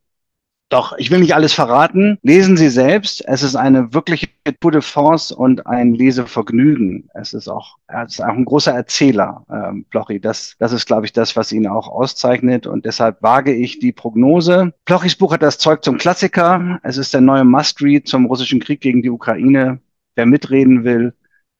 doch, ich will nicht alles verraten. Lesen Sie selbst. Es ist eine wirkliche Tour de France und ein Lesevergnügen. Es ist auch, er ist auch ein großer Erzähler, ähm, Plochy. Das, das ist, glaube ich, das, was ihn auch auszeichnet. Und deshalb wage ich die Prognose. Plochys Buch hat das Zeug zum Klassiker. Es ist der neue Must-Read zum russischen Krieg gegen die Ukraine. Wer mitreden will,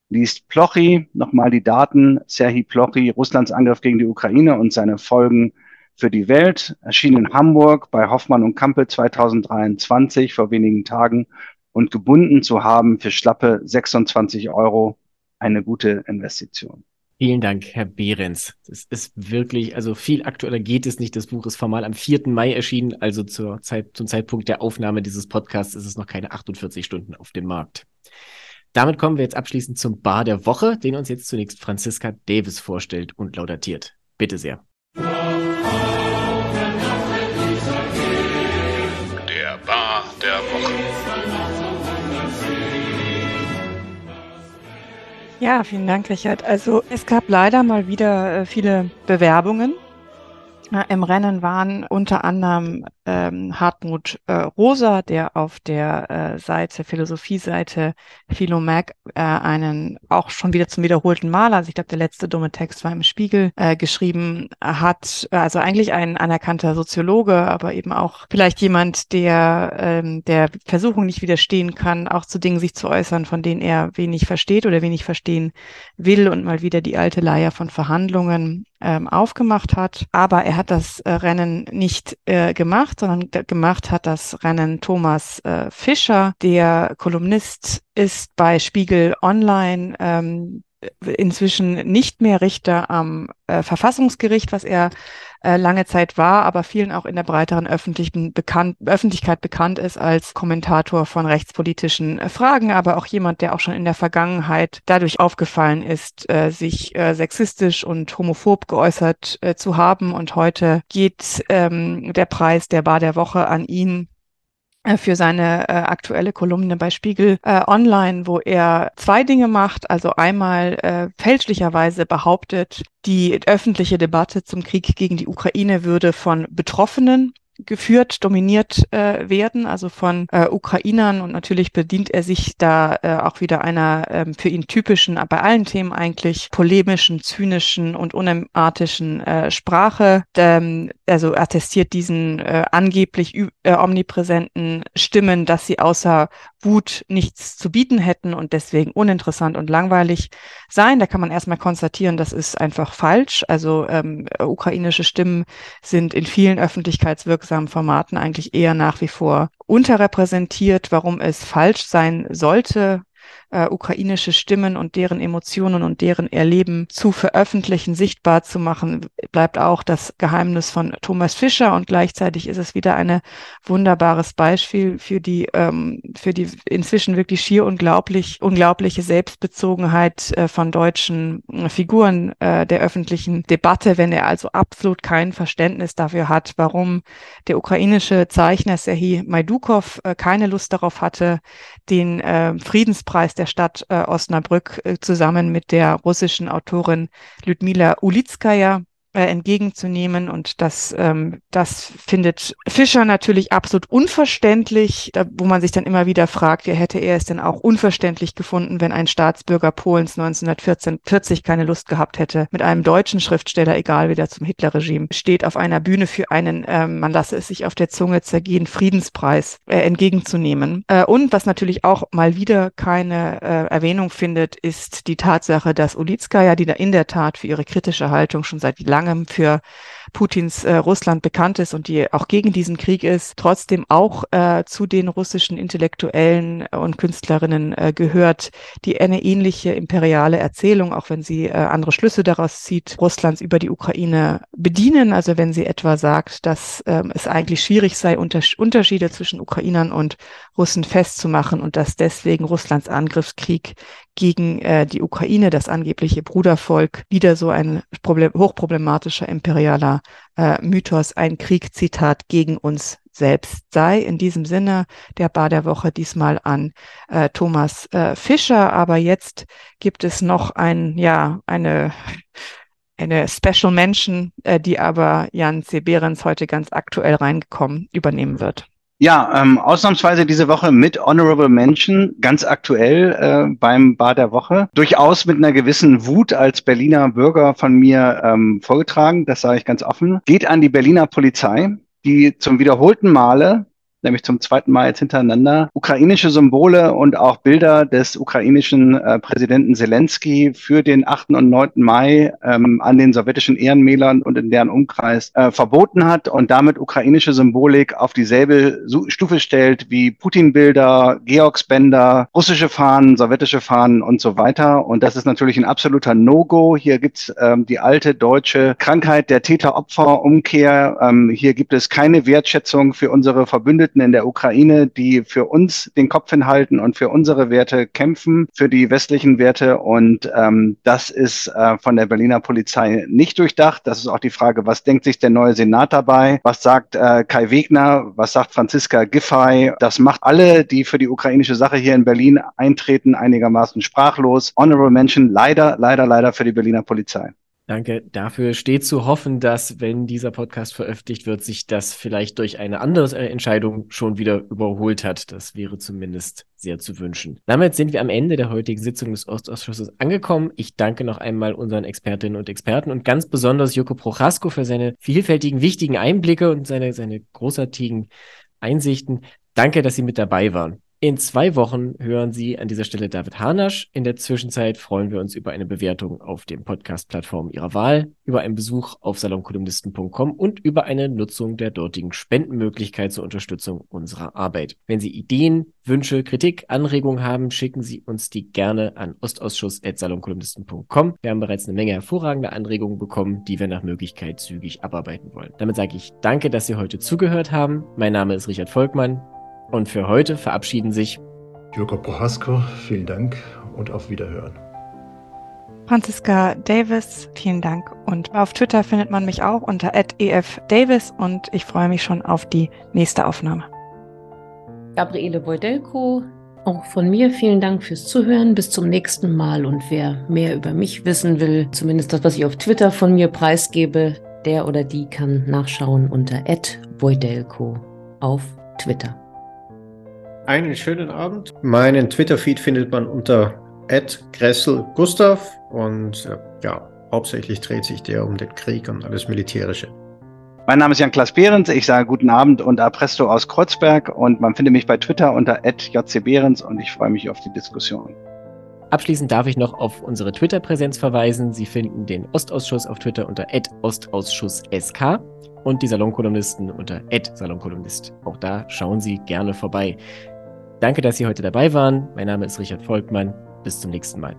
liest Plochy. Nochmal die Daten. Serhi Plochy, Russlands Angriff gegen die Ukraine und seine Folgen für die Welt, erschien in Hamburg bei Hoffmann und Kampel 2023 vor wenigen Tagen und gebunden zu haben für schlappe 26 Euro eine gute Investition. Vielen Dank, Herr Behrens. Das ist wirklich, also viel aktueller geht es nicht. Das Buch ist formal am 4. Mai erschienen, also zur Zeit, zum Zeitpunkt der Aufnahme dieses Podcasts ist es noch keine 48 Stunden auf dem Markt. Damit kommen wir jetzt abschließend zum Bar der Woche, den uns jetzt zunächst Franziska Davis vorstellt und laudatiert. Bitte sehr. Der Bar der Woche. Ja, vielen Dank, Richard. Also es gab leider mal wieder äh, viele Bewerbungen Im Rennen waren unter anderem ähm, Hartmut äh, Rosa, der auf der äh, Seite, Philosophie-Seite Philomag äh, einen auch schon wieder zum wiederholten Mal, also ich glaube, der letzte dumme Text war im Spiegel, äh, geschrieben hat. Also eigentlich ein anerkannter Soziologe, aber eben auch vielleicht jemand, der ähm, der Versuchung nicht widerstehen kann, auch zu Dingen sich zu äußern, von denen er wenig versteht oder wenig verstehen will und mal wieder die alte Leier von Verhandlungen ähm, aufgemacht hat. Aber er hat das äh, Rennen nicht äh, gemacht, sondern gemacht hat das Rennen Thomas äh, Fischer, der Kolumnist ist bei Spiegel Online, ähm, inzwischen nicht mehr Richter am äh, Verfassungsgericht, was er äh, lange Zeit war, aber vielen auch in der breiteren öffentlichen bekannt, Öffentlichkeit bekannt ist als Kommentator von rechtspolitischen äh, Fragen, aber auch jemand, der auch schon in der Vergangenheit dadurch aufgefallen ist, äh, sich äh, sexistisch und homophob geäußert äh, zu haben. Und heute geht ähm, der Preis der Bar der Woche an ihn für seine äh, aktuelle Kolumne bei Spiegel äh, Online, wo er zwei Dinge macht. Also einmal äh, fälschlicherweise behauptet, die öffentliche Debatte zum Krieg gegen die Ukraine würde von Betroffenen geführt, dominiert äh, werden, also von äh, Ukrainern. Und natürlich bedient er sich da äh, auch wieder einer ähm, für ihn typischen, bei allen Themen eigentlich polemischen, zynischen und unematischen äh, Sprache. Ähm, also attestiert diesen äh, angeblich äh, omnipräsenten Stimmen, dass sie außer Wut nichts zu bieten hätten und deswegen uninteressant und langweilig sein. Da kann man erstmal konstatieren, das ist einfach falsch. Also ähm, ukrainische Stimmen sind in vielen öffentlichkeitswirksamen Formaten eigentlich eher nach wie vor unterrepräsentiert. Warum es falsch sein sollte, äh, ukrainische Stimmen und deren Emotionen und deren Erleben zu veröffentlichen, sichtbar zu machen, bleibt auch das Geheimnis von Thomas Fischer. Und gleichzeitig ist es wieder ein wunderbares Beispiel für die ähm, für die inzwischen wirklich schier unglaublich unglaubliche Selbstbezogenheit äh, von deutschen Figuren äh, der öffentlichen Debatte, wenn er also absolut kein Verständnis dafür hat, warum der ukrainische Zeichner Serhii Majdukov äh, keine Lust darauf hatte, den äh, Friedenspreis der Stadt äh, Osnabrück äh, zusammen mit der russischen Autorin Lyudmila Ulitskaya äh, entgegenzunehmen. Und das, ähm, das findet Fischer natürlich absolut unverständlich, da, wo man sich dann immer wieder fragt, ja, hätte er es denn auch unverständlich gefunden, wenn ein Staatsbürger Polens 1940 keine Lust gehabt hätte, mit einem deutschen Schriftsteller, egal wie der zum Hitlerregime steht, auf einer Bühne für einen, ähm, man lasse es sich auf der Zunge zergehen, Friedenspreis äh, entgegenzunehmen. Äh, und was natürlich auch mal wieder keine äh, Erwähnung findet, ist die Tatsache, dass Ulitskaya, die da in der Tat für ihre kritische Haltung schon seit langem langem für Putins äh, Russland bekannt ist und die auch gegen diesen Krieg ist, trotzdem auch äh, zu den russischen Intellektuellen und Künstlerinnen äh, gehört, die eine ähnliche imperiale Erzählung, auch wenn sie äh, andere Schlüsse daraus zieht, Russlands über die Ukraine bedienen. Also wenn sie etwa sagt, dass ähm, es eigentlich schwierig sei, unter Unterschiede zwischen Ukrainern und Russen festzumachen und dass deswegen Russlands Angriffskrieg gegen äh, die Ukraine, das angebliche Brudervolk, wieder so ein Problem, hochproblematischer imperialer äh, Mythos, ein Krieg, Zitat, gegen uns selbst sei. In diesem Sinne der Bar der Woche diesmal an äh, Thomas äh, Fischer. Aber jetzt gibt es noch ein, ja, eine eine Special Mention, äh, die aber Jan C. Behrens heute ganz aktuell reingekommen übernehmen wird. Ja, ähm, ausnahmsweise diese Woche mit Honorable Mention, ganz aktuell äh, beim Bar der Woche. Durchaus mit einer gewissen Wut als Berliner Bürger von mir ähm, vorgetragen, das sage ich ganz offen. Geht an die Berliner Polizei, die zum wiederholten Male nämlich zum zweiten Mal jetzt hintereinander, ukrainische Symbole und auch Bilder des ukrainischen äh, Präsidenten Zelensky für den 8. und 9. Mai ähm, an den sowjetischen Ehrenmälern und in deren Umkreis äh, verboten hat und damit ukrainische Symbolik auf dieselbe Stufe stellt wie Putin-Bilder, Georgsbänder, russische Fahnen, sowjetische Fahnen und so weiter. Und das ist natürlich ein absoluter No-Go. Hier gibt's ähm, die alte deutsche Krankheit der Täter-Opfer-Umkehr. Ähm, hier gibt es keine Wertschätzung für unsere Verbündeten Verbündeten in der Ukraine, die für uns den Kopf hinhalten und für unsere Werte kämpfen, für die westlichen Werte. Und ähm, das ist äh, von der Berliner Polizei nicht durchdacht. Das ist auch die Frage, was denkt sich der neue Senat dabei? Was sagt äh, Kai Wegner? Was sagt Franziska Giffey? Das macht alle, die für die ukrainische Sache hier in Berlin eintreten, einigermaßen sprachlos. Honorable Mention leider, leider, leider für die Berliner Polizei. Danke. Dafür steht zu hoffen, dass, wenn dieser Podcast veröffentlicht wird, sich das vielleicht durch eine andere Entscheidung schon wieder überholt hat. Das wäre zumindest sehr zu wünschen. Damit sind wir am Ende der heutigen Sitzung des Ostausschusses angekommen. Ich danke noch einmal unseren Expertinnen und Experten und ganz besonders Joko Prochasko für seine vielfältigen, wichtigen Einblicke und seine, seine großartigen Einsichten. Danke, dass Sie mit dabei waren. In zwei Wochen hören Sie an dieser Stelle David Harnasch. In der Zwischenzeit freuen wir uns über eine Bewertung auf den Podcast-Plattformen Ihrer Wahl, über einen Besuch auf salonkolumnisten.com und über eine Nutzung der dortigen Spendenmöglichkeit zur Unterstützung unserer Arbeit. Wenn Sie Ideen, Wünsche, Kritik, Anregungen haben, schicken Sie uns die gerne an ostausschuss.salonkolumnisten.com. Wir haben bereits eine Menge hervorragender Anregungen bekommen, die wir nach Möglichkeit zügig abarbeiten wollen. Damit sage ich danke, dass Sie heute zugehört haben. Mein Name ist Richard Volkmann. Und für heute verabschieden sich Joko Prohasko, vielen Dank und auf Wiederhören. Franziska Davis, vielen Dank. Und auf Twitter findet man mich auch unter @efdavis und ich freue mich schon auf die nächste Aufnahme. Gabriele Wojdelko, auch von mir vielen Dank fürs Zuhören. Bis zum nächsten Mal. Und wer mehr über mich wissen will, zumindest das, was ich auf Twitter von mir preisgebe, der oder die kann nachschauen unter @wojdelko auf Twitter. Einen schönen Abend. Meinen Twitter-Feed findet man unter @gresselgustav und äh, ja, hauptsächlich dreht sich der um den Krieg und alles Militärische. Mein Name ist Jan-Klaas Behrens. Ich sage guten Abend und Apresto aus Kreuzberg und man findet mich bei Twitter unter @jcbehrens und ich freue mich auf die Diskussion. Abschließend darf ich noch auf unsere Twitter-Präsenz verweisen. Sie finden den Ostausschuss auf Twitter unter @ostausschusssk und die Salonkolumnisten unter Salonkolumnist. Auch da schauen Sie gerne vorbei. Danke, dass Sie heute dabei waren. Mein Name ist Richard Volkmann. Bis zum nächsten Mal.